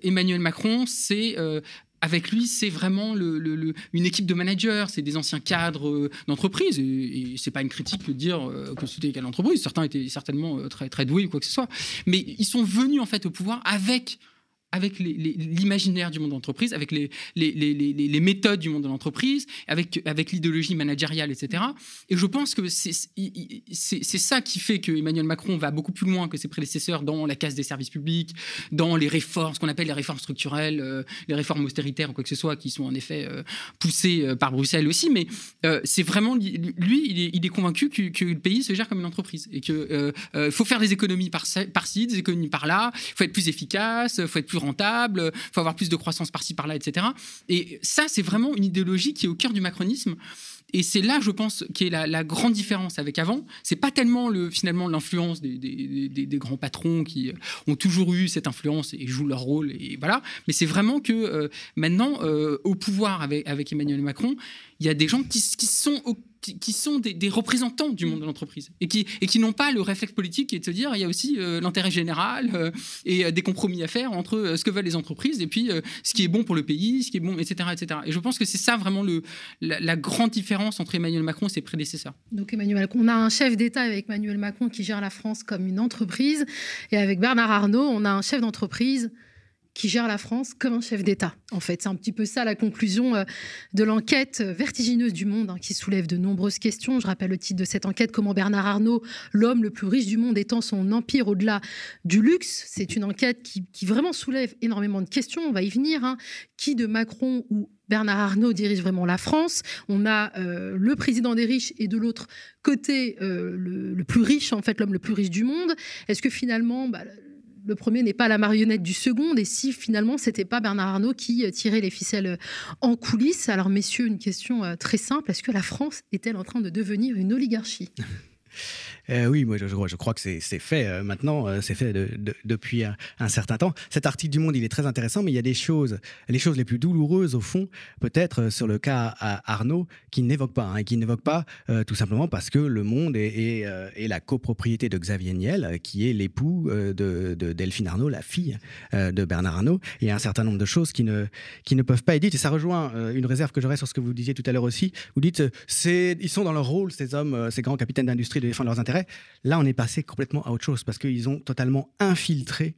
Emmanuel Macron c'est avec lui, c'est vraiment une équipe de managers, c'est des anciens cadres euh, d'entreprise. Et, et c'est pas une critique de dire euh, que c'était quelle entreprise. Certains étaient certainement euh, très, très doués ou quoi que ce soit. Mais ils sont venus en fait au pouvoir avec avec l'imaginaire du monde de l'entreprise, avec les, méthodes du monde de l'entreprise, avec, l'idéologie managériale, etc. Et je pense que c'est ça qui fait que Emmanuel Macron va beaucoup plus loin que ses prédécesseurs dans la casse des services publics, dans les réformes, ce qu'on appelle les réformes structurelles, euh, les réformes austéritaires ou quoi que ce soit, qui sont en effet euh, poussées euh, par Bruxelles aussi. Mais c'est vraiment, lui, il est, convaincu que, le pays se gère comme une entreprise et qu'il faut faire des économies par-ci, par des économies par-là, il faut être plus efficace, il faut être plus rentable, il faut avoir plus de croissance par-ci par-là, etc. Et ça, c'est vraiment une idéologie qui est au cœur du macronisme. Et c'est là, je pense, qui est la, grande différence avec avant. C'est pas tellement le, finalement l'influence des, des, grands patrons qui ont toujours eu cette influence et jouent leur rôle, et voilà. Mais c'est vraiment que euh, maintenant, euh, au pouvoir avec Emmanuel Macron, il y a des gens qui, sont qui, sont des, représentants du monde de l'entreprise et qui, et qui n'ont pas le réflexe politique est de se dire il y a aussi euh, l'intérêt général euh, et euh, des compromis à faire entre ce que veulent les entreprises et puis ce qui est bon pour le pays, ce qui est bon, etc. etc. Et je pense que c'est ça vraiment le, la, grande différence entre Emmanuel Macron et ses prédécesseurs. Donc Emmanuel on a un chef d'État avec Emmanuel Macron qui gère la France comme une entreprise et avec Bernard Arnault, on a un chef d'entreprise qui gère la France comme un chef d'État. En fait, c'est un petit peu ça la conclusion euh, de l'enquête vertigineuse du monde hein, qui soulève de nombreuses questions. Je rappelle le titre de cette enquête Comment Bernard Arnault, l'homme le plus riche du monde, étend son empire au-delà du luxe. C'est une enquête qui, vraiment soulève énormément de questions. On va y venir. Hein. Qui de Macron ou Bernard Arnault dirige vraiment la France? On a euh, le président des riches et de l'autre côté euh, le, plus riche, en fait, l'homme le plus riche du monde. Est-ce que finalement, bah, le premier n'est pas la marionnette du second, et si finalement c'était pas Bernard Arnault qui euh, tirait les ficelles euh, en coulisses. Alors messieurs, une question euh, très simple, est-ce que la France est-elle en train de devenir une oligarchie? Euh, oui, moi je, crois que c'est fait euh, maintenant, euh, c'est fait depuis un, certain temps. Cet article du Monde, il est très intéressant, mais il y a des choses, les choses les plus douloureuses au fond, peut-être sur le cas Arnaud, qui n'évoque pas, hein, qui n'évoque pas tout simplement parce que le Monde est, la copropriété de Xavier Niel, qui est l'époux de, Delphine Arnaud, la fille de Bernard Arnaud. Il y a un certain nombre de choses qui ne, qui ne peuvent pas être dites, et ça rejoint une réserve que j'aurais sur ce que vous disiez tout à l'heure aussi. Vous dites, ils sont dans leur rôle, ces hommes, ces grands capitaines d'industrie défendre leurs intérêts. Là, on est passé complètement à autre chose parce qu'ils ont totalement infiltré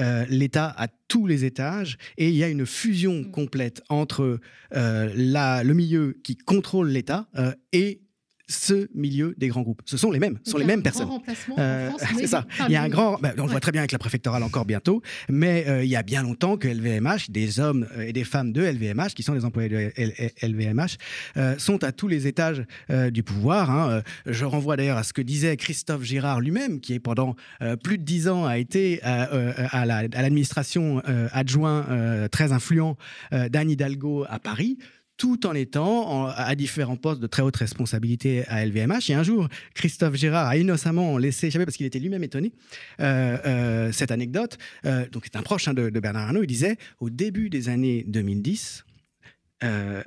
euh, l'État à tous les étages et il y a une fusion Mm. complète entre euh, la- le milieu qui contrôle l'État euh, et ce milieu des grands groupes. Ce sont les mêmes, ce sont les mêmes personnes. Euh, c'est ça. Il y a un grand. bah, on le voit très bien avec la préfectorale encore bientôt, mais euh, il y a bien longtemps que LVMH, des hommes euh, et des femmes de LVMH, qui sont des employés de LVMH, euh, sont à tous les étages du pouvoir. hein. Je renvoie d'ailleurs à ce que disait Christophe Girard lui-même, qui est pendant plus de dix ans a été à la- l'administration euh, adjoint très influent d'Anne Hidalgo à Paris tout en étant à différents postes de très haute responsabilité à LVMH. Et un jour, Christophe Gérard a innocemment laissé échapper, parce qu'il était lui-même étonné, euh, euh, cette anecdote. Euh, donc, c'est un proche hein, de, de Bernard Arnault. Il disait Au début des années 2010, euh,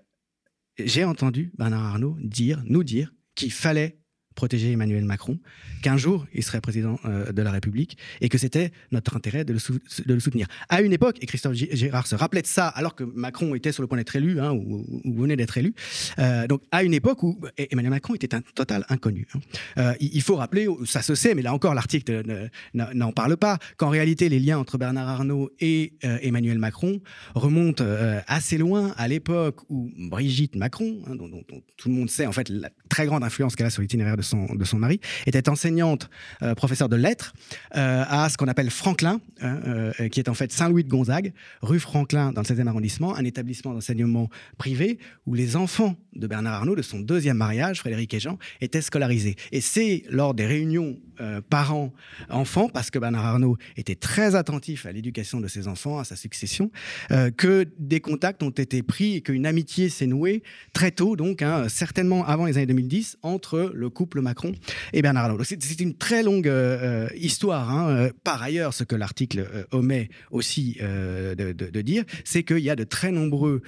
j'ai entendu Bernard Arnault dire, nous dire, qu'il fallait protéger Emmanuel Macron, qu'un jour il serait président euh, de la République et que c'était notre intérêt de le, soutenir. À une époque, et Christophe Gérard se rappelait de ça alors que Macron était sur le point d'être élu, hein, ou, venait d'être élu, euh, donc à une époque où Emmanuel Macron était un total inconnu. hein. Euh, il faut rappeler, ça se sait, mais là encore l'article ne- ne- n'en parle pas, qu'en réalité les liens entre Bernard Arnault et Emmanuel Macron remontent assez loin à l'époque où Brigitte Macron, hein, dont, dont- dont tout le monde sait en fait la très grande influence qu'elle a sur l'itinéraire de de son mari, était enseignante, euh, professeure de lettres euh, à ce qu'on appelle Franklin, hein, euh, qui est en fait Saint-Louis de Gonzague, rue Franklin dans le 16e arrondissement, un établissement d'enseignement privé où les enfants de Bernard Arnault, de son deuxième mariage, Frédéric et Jean, étaient scolarisés. Et c'est lors des réunions euh, parents-enfants, parce que Bernard Arnault était très attentif à l'éducation de ses enfants, à sa succession, euh, que des contacts ont été pris et qu'une amitié s'est nouée très tôt, donc hein, certainement avant les années 2010, entre le couple Macron et Bernard Arnault. C'est une très longue euh, histoire. hein. Par ailleurs, ce que l'article omet aussi de, dire, c'est qu'il y a de très nombreux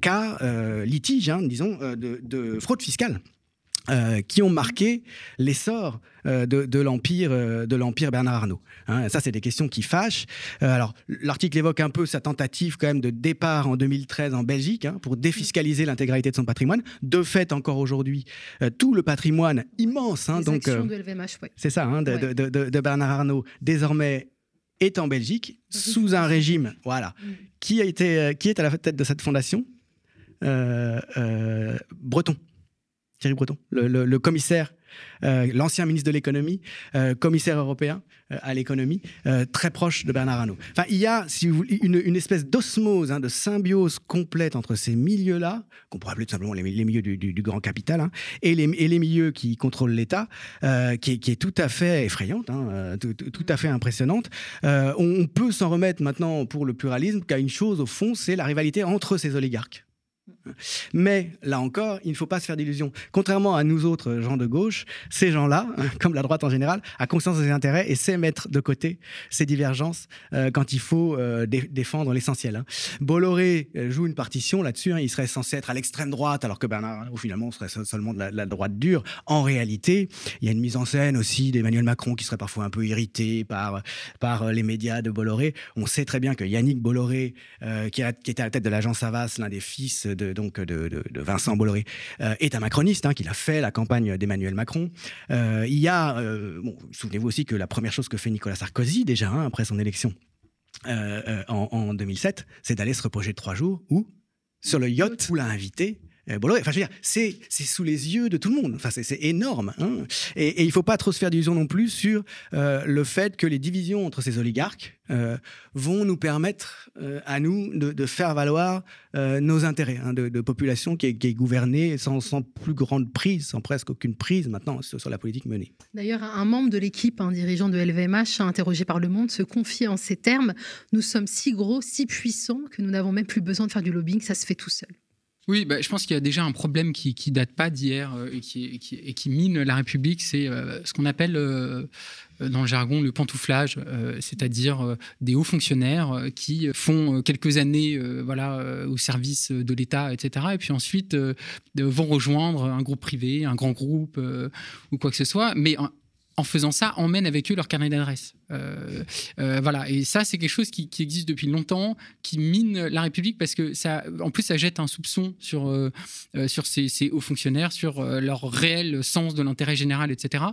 cas, litiges, hein, disons, euh, de, de fraude fiscale. euh, qui ont marqué l'essor euh, de, de l'empire euh, de l'empire Bernard Arnault. Hein, ça, c'est des questions qui fâchent. Alors, l'article évoque un peu sa tentative quand même de départ en 2013 en Belgique hein, pour défiscaliser l'intégralité de son patrimoine. De fait, encore aujourd'hui, tout le patrimoine immense, hein, Les donc de LVMH, ouais. c'est ça, de, Ouais. de- Bernard Arnault, désormais est en Belgique, sous un régime, voilà. Mm. Qui, a été, qui est à la tête de cette fondation Breton. Thierry Breton, le, commissaire, euh, l'ancien ministre de l'économie, euh, commissaire européen euh, à l'économie, euh, très proche de Bernard Arnault. Enfin, il y a, une, espèce d'osmose, hein, de symbiose complète entre ces milieux-là, qu'on pourrait appeler tout simplement les, milieux du, grand capital, hein, et, les, milieux qui contrôlent l'État, euh, qui, est- tout à fait effrayante, hein, euh, tout, tout- à fait impressionnante. Euh, on, on peut s'en remettre maintenant pour le pluralisme qu'à une chose, au fond, c'est la rivalité entre ces oligarques. Hmm. Mais là encore, il ne faut pas se faire d'illusions. Contrairement à nous autres gens de gauche, ces gens-là, comme la droite en général, a conscience de ses intérêts et sait mettre de côté ces divergences euh, quand il faut euh, dé- défendre l'essentiel. hein. Bolloré euh, joue une partition là-dessus. hein. il serait censé être à l'extrême droite, alors que Bernard finalement, serait se- seulement de la, droite dure. En réalité, il y a une mise en scène aussi d'Emmanuel Macron qui serait parfois un peu irrité par, les médias de Bolloré. On sait très bien que Yannick Bolloré, qui, était à la tête de l'agence Havas, l'un des fils de, donc, de, Vincent Bolloré, euh, est un macroniste, hein, qu'il a fait la campagne d'Emmanuel Macron. Euh, il y a, euh, souvenez-vous aussi que la première chose que fait Nicolas Sarkozy, déjà, hein, après son élection en, en 2007, c'est d'aller se reposer trois jours où? Sur le yacht où l'a invité. Bolloré. Enfin, je veux dire, c'est sous les yeux de tout le monde. Enfin, c'est- énorme. hein. Et, il ne faut pas trop se faire d'illusions non plus sur euh, le fait que les divisions entre ces oligarques euh, vont nous permettre euh, à nous de, faire valoir nos intérêts hein, de, population qui est, gouvernée sans, sans plus grande prise, sans presque aucune prise maintenant sur, la politique menée. D'ailleurs, un membre de l'équipe, un dirigeant de LVMH, interrogé par Le Monde, se confie en ces termes Nous sommes si gros, si puissants que nous n'avons même plus besoin de faire du lobbying, ça se fait tout seul. Oui, bah, je pense qu'il y a déjà un problème qui, qui date pas d'hier euh, et, qui, mine la République, c'est euh, ce qu'on appelle euh, dans le jargon le pantouflage, c'est-à-dire des hauts fonctionnaires qui font quelques années voilà, au service de l'État, etc. Et puis ensuite vont rejoindre un groupe privé, un grand groupe ou quoi que ce soit, mais en, en faisant ça, emmènent avec eux leur carnet d'adresse. Euh, euh, voilà, et ça, c'est quelque chose qui, qui existe depuis longtemps, qui mine la République parce que ça, en plus, ça jette un soupçon sur, euh, sur ces, ces hauts fonctionnaires, sur leur réel sens de l'intérêt général, etc.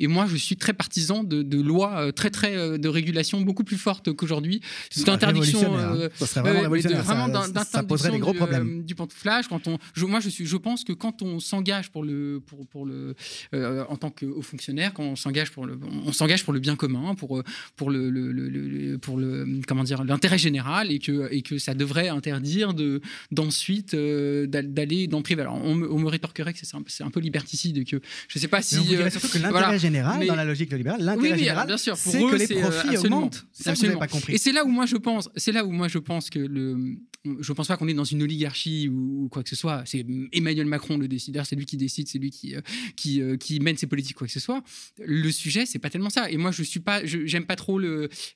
Et moi, je suis très partisan de, de lois très, très de régulation beaucoup plus fortes qu'aujourd'hui. C'est interdiction. hein. Ça serait vraiment de- révolutionnaire, ça- vraiment ça- poserait des gros du, problèmes. du pantouflage. Quand on, je, moi, je suis, je pense que quand on s'engage pour le, pour, pour le, en tant que haut fonctionnaire, quand on s'engage pour le, on s'engage pour le bien commun, pour, euh, pour le, le- pour le, comment dire, l'intérêt général, et que, et que ça devrait interdire de, d'ensuite euh, d'al- d'aller dans le privé. Alors, on me, on me rétorquerait que c'est un, c'est un peu liberticide, et que je sais pas si. Mais on euh, surtout que l'intérêt voilà. général, Mais- dans la logique libérale, l'intérêt oui, général, bien sûr. Pour c'est eux, que les c'est, euh, profits augmentent. Ça vous Absolument. pas compris. Et c'est là où moi je pense, c'est là où moi je pense que le, je pense pas qu'on est dans une oligarchie ou, quoi que ce soit. C'est Emmanuel Macron le décideur, c'est lui qui décide, c'est lui qui euh, qui, euh, qui mène ses politiques quoi que ce soit. Le sujet c'est pas tellement ça. Et moi je suis pas, je- j'aime pas trop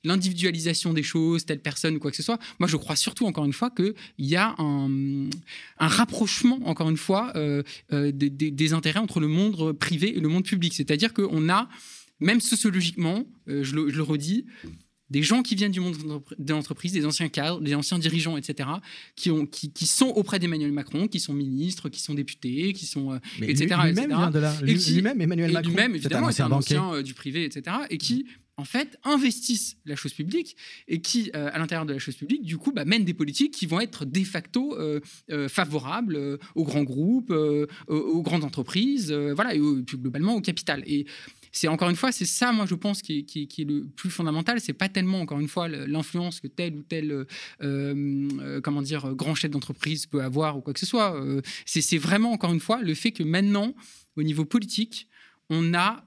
l'individualisation des choses, telle personne ou quoi que ce soit. Moi je crois surtout encore une fois que il y a un, un rapprochement encore une fois euh, euh, des, des- des intérêts entre le monde privé et le monde public. C'est-à-dire qu'on a même sociologiquement, euh, je, le, je le redis, des gens qui viennent du monde de l'entreprise, des anciens cadres, des anciens dirigeants, etc., qui, ont, qui, qui sont auprès d'Emmanuel Macron, qui sont ministres, qui sont députés, qui sont, euh, Mais etc. lui- lui-même etc. vient de là. Lui- lui-même, Emmanuel Macron, Lui-même, c'est un évidemment, est ancien un banquier. ancien euh, du privé, etc. Et qui, en fait, investissent la chose publique et qui, euh, à l'intérieur de la chose publique, du coup, bah, mènent des politiques qui vont être de facto euh, euh, favorables aux grands groupes, aux, grandes entreprises, voilà, et plus globalement au capital. Et c'est encore une fois, c'est ça, moi, je pense, qui est, qui est- le plus fondamental. C'est pas tellement, encore une fois, l'influence que tel ou tel, comment dire, grand chef d'entreprise peut avoir ou quoi que ce soit. C'est vraiment, encore une fois, le fait que maintenant, au niveau politique, on a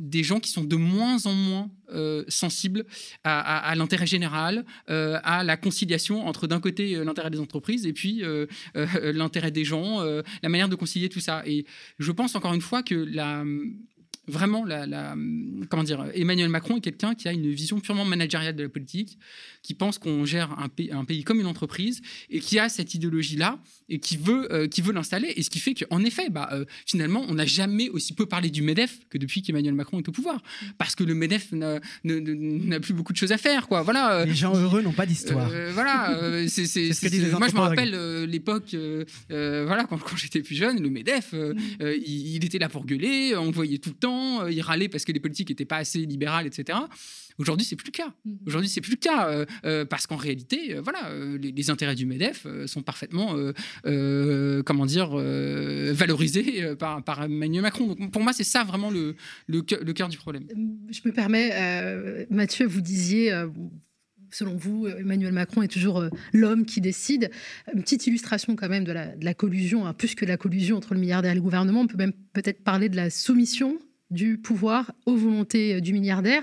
des gens qui sont de moins en moins euh, sensibles à, l'intérêt général, euh, à la conciliation entre d'un côté euh, l'intérêt des entreprises et puis l'intérêt des gens, la manière de concilier tout ça. Et je pense encore une fois que la vraiment la, la- comment dire Emmanuel Macron est quelqu'un qui a une vision purement managériale de la politique, qui pense qu'on gère un pays, un pays comme une entreprise et qui a cette idéologie là et qui veut euh, qui veut l'installer. Et ce qui fait qu'en effet bah, euh, finalement on n'a jamais aussi peu parlé du Medef que depuis qu'Emmanuel Macron est au pouvoir. Parce que le Medef n'a plus beaucoup de choses à faire quoi. Voilà euh, Les gens heureux n'ont pas d'histoire. voilà, c'est, ce que c'est- disent les moi je me rappelle l'époque, voilà, quand, quand j'étais plus jeune, le Medef, euh, il, il était là pour gueuler, on voyait tout temps, euh, il râlait parce que les politiques n'étaient pas assez libérales, etc. Aujourd'hui, c'est plus le cas. Aujourd'hui, c'est plus le cas euh, euh, parce qu'en réalité, euh, voilà, les, les intérêts du Medef sont parfaitement, comment dire, valorisés par, par Emmanuel Macron. Donc, pour moi, c'est ça vraiment le, le, cœur- le cœur du problème. Je me permets, Mathieu, vous disiez, selon vous, Emmanuel Macron est toujours l'homme qui décide. Une petite illustration quand même de la, de la collusion, hein, plus que la collusion entre le milliardaire et le gouvernement, on peut même peut-être parler de la soumission du pouvoir aux volontés euh, du milliardaire.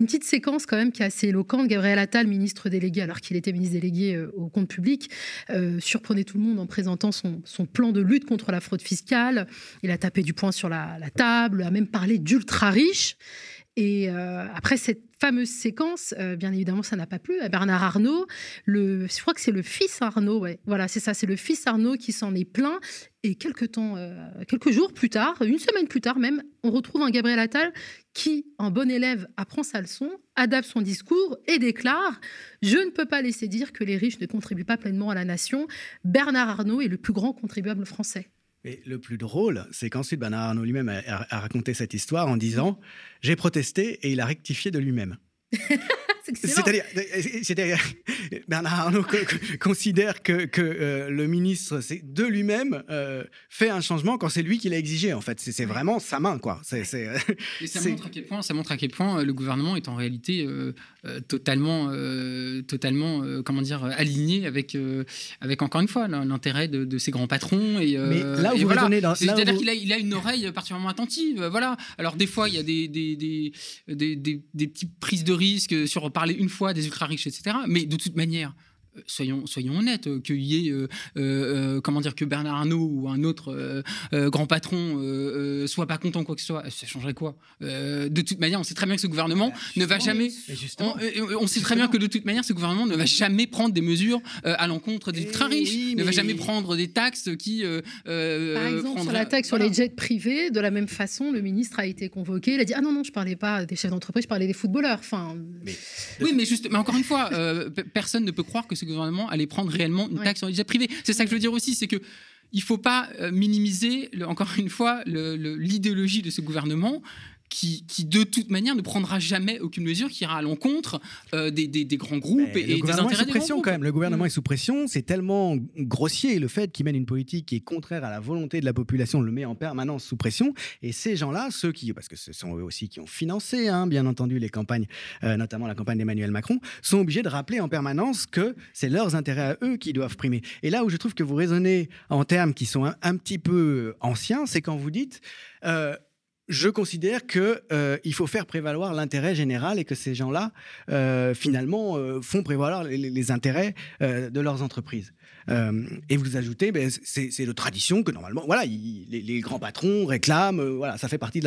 Une petite séquence quand même qui est assez éloquente. Gabriel Attal, ministre délégué, alors qu'il était ministre délégué euh, au compte public, euh, surprenait tout le monde en présentant son, plan de lutte contre la fraude fiscale. Il a tapé du poing sur la, la table, a même parlé d'ultra riches. Et euh, après cette fameuse séquence, euh, bien évidemment, ça n'a pas plu à Bernard Arnault. Le, je crois que c'est le fils Arnault. Voilà, c'est ça, c'est le fils Arnault qui s'en est plaint. Et quelques temps, euh, quelques jours plus tard, une semaine plus tard même, on retrouve un Gabriel Attal qui, en bon élève, apprend sa leçon, adapte son discours et déclare Je ne peux pas laisser dire que les riches ne contribuent pas pleinement à la nation. Bernard Arnault est le plus grand contribuable français. Et le plus drôle, c'est qu'ensuite Bernard Arnault lui-même a, a- a raconté cette histoire en disant J'ai protesté et il a rectifié de lui-même. C'est-à-dire, c'est-à-dire, Bernard Arnault co- co- considère que, que, euh, le ministre, de lui-même, euh, fait un changement quand c'est lui qui l'a exigé. En fait, c'est vraiment sa main, quoi. Et ça montre à quel point, ça montre à quel point euh, le gouvernement est en réalité euh, euh, totalement, euh, totalement, euh, comment dire, euh, aligné avec, euh, avec encore une fois l'in- l'intérêt de, de ses grands patrons. Et, euh, Mais là où et vous voilà. dans- c'est-à-dire vous- qu'il a, il a une oreille particulièrement attentive. euh, Voilà. Alors des fois, il y a des, des, des, des, des- des petites prises de risque sur parler une fois des ultra riches, etc. Mais de toute manière. Soyons, soyons honnêtes, euh, qu'il y ait, euh, euh, comment dire, que Bernard Arnault ou un autre grand patron soit pas content quoi que ce soit, ça changerait quoi? De toute manière, on sait très bien que ce gouvernement ne va jamais. On, sait très bien que de toute manière, ce gouvernement ne va jamais prendre des mesures à l'encontre des très riches, ne va jamais prendre des taxes qui. Par exemple, sur la taxe sur les jets privés, de la même façon, le ministre a été convoqué. Il a dit ah non non, je parlais pas des chefs d'entreprise, je parlais des footballeurs. Enfin. Oui, mais juste, mais encore une fois, personne ne peut croire que ce gouvernement allait prendre réellement une taxe sur les jets privés. C'est ça que je veux dire aussi, c'est que il faut pas euh, minimiser, encore une fois, l'idéologie de ce gouvernement qui, de toute manière ne prendra jamais aucune mesure qui ira à l'encontre euh, des, grands groupes et, des intérêts sous pression quand même. Le gouvernement est sous pression. C'est tellement grossier le fait qu'il mène une politique qui est contraire à la volonté de la population, le met en permanence sous pression. Et ces gens-là, ceux qui, parce que ce sont eux aussi qui ont financé, hein, bien entendu, les campagnes, euh, notamment la campagne d'Emmanuel Macron, sont obligés de rappeler en permanence que c'est leurs intérêts à eux qui doivent primer. Et là où je trouve que vous raisonnez en termes qui sont un, petit peu anciens, c'est quand vous dites euh, je considère qu'il euh, faut faire prévaloir l'intérêt général et que ces gens-là, euh, finalement, euh, font prévaloir les, intérêts de leurs entreprises. et vous ajoutez, ben, c'est de tradition que normalement, voilà, les, grands patrons réclament, voilà, ça fait partie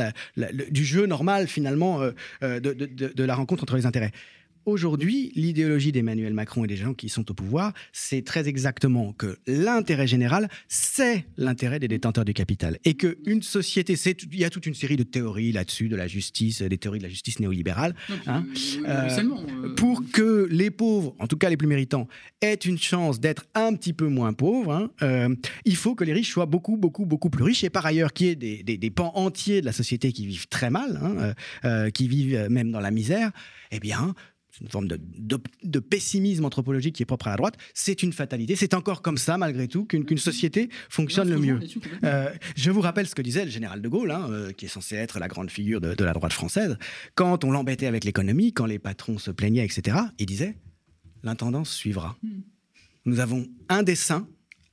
du jeu normal finalement de, la rencontre entre les intérêts. Aujourd'hui, l'idéologie d'Emmanuel Macron et des gens qui sont au pouvoir, c'est très exactement que l'intérêt général, c'est l'intérêt des détenteurs du capital. Et qu'une société, il y a toute une série de théories là-dessus, de la justice, des théories de la justice néolibérale, hein, euh, euh, pour que les pauvres, en tout cas les plus méritants, aient une chance d'être un petit peu moins pauvres, hein, euh, il faut que les riches soient beaucoup, beaucoup, beaucoup plus riches. Et par ailleurs, qu'il y ait des, des, pans entiers de la société qui vivent très mal, hein, qui vivent même dans la misère, eh bien, une forme de, pessimisme anthropologique qui est propre à la droite, c'est une fatalité. C'est encore comme ça, malgré tout, qu'une société fonctionne le mieux. Euh, je vous rappelle ce que disait le général de Gaulle, hein, euh, qui est censé être la grande figure de, la droite française. Quand on l'embêtait avec l'économie, quand les patrons se plaignaient, etc., il disait l'intendance suivra. Hmm. Nous avons un dessin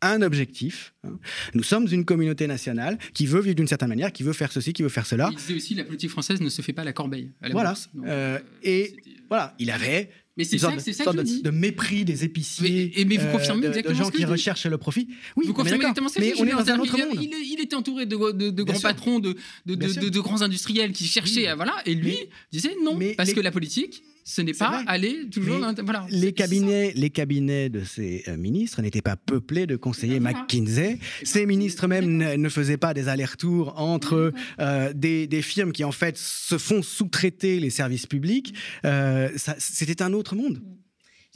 un objectif. Hein. Nous sommes une communauté nationale qui veut vivre d'une certaine manière, qui veut faire ceci, qui veut faire cela. Il disait aussi la politique française ne se fait pas à la corbeille. voilà. Euh, et voilà, il avait mais c'est ça, c'est ça que de, dis. de, mépris des épiciers. Mais, mais vous confirmez euh, de, gens qui recherchent le profit. Oui, vous confirmez exactement ça. Mais on est dans un autre monde. Il, était entouré de, grands patrons, de, grands industriels qui cherchaient à voilà, et lui disait non, parce que la politique ce n'est pas aller toujours dans, voilà, les cabinets les cabinets de ces euh, ministres n'étaient pas peuplés de conseillers McKinsey. Ces ministres même ne, faisaient pas des allers-retours entre euh, des, des, firmes qui en fait se font sous-traiter les services publics. Euh, c'était un autre monde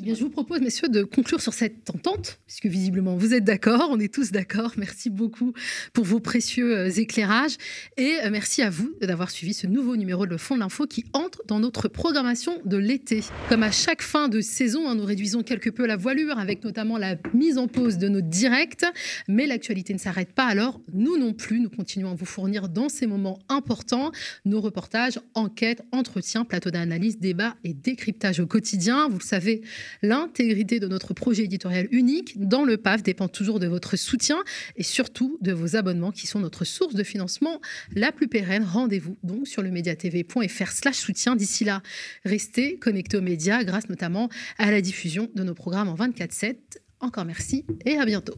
je vous propose, messieurs, de conclure sur cette entente, puisque visiblement vous êtes d'accord, on est tous d'accord. Merci beaucoup pour vos précieux euh, éclairages et euh, merci à vous d'avoir suivi ce nouveau numéro de Le Fond de l'Info qui entre dans notre programmation de l'été. Comme à chaque fin de saison, hein, nous réduisons quelque peu la voilure avec notamment la mise en pause de nos directs, mais l'actualité ne s'arrête pas alors, nous non plus, nous continuons à vous fournir dans ces moments importants nos reportages, enquêtes, entretiens, plateaux d'analyse, débats et décryptage au quotidien. Vous le savez, L'intégrité de notre projet éditorial unique dans le PAF dépend toujours de votre soutien et surtout de vos abonnements qui sont notre source de financement la plus pérenne. Rendez-vous donc sur le mediatv.fr slash soutien. D'ici là, restez connectés aux médias grâce notamment à la diffusion de nos programmes en 24-7. Encore merci et à bientôt.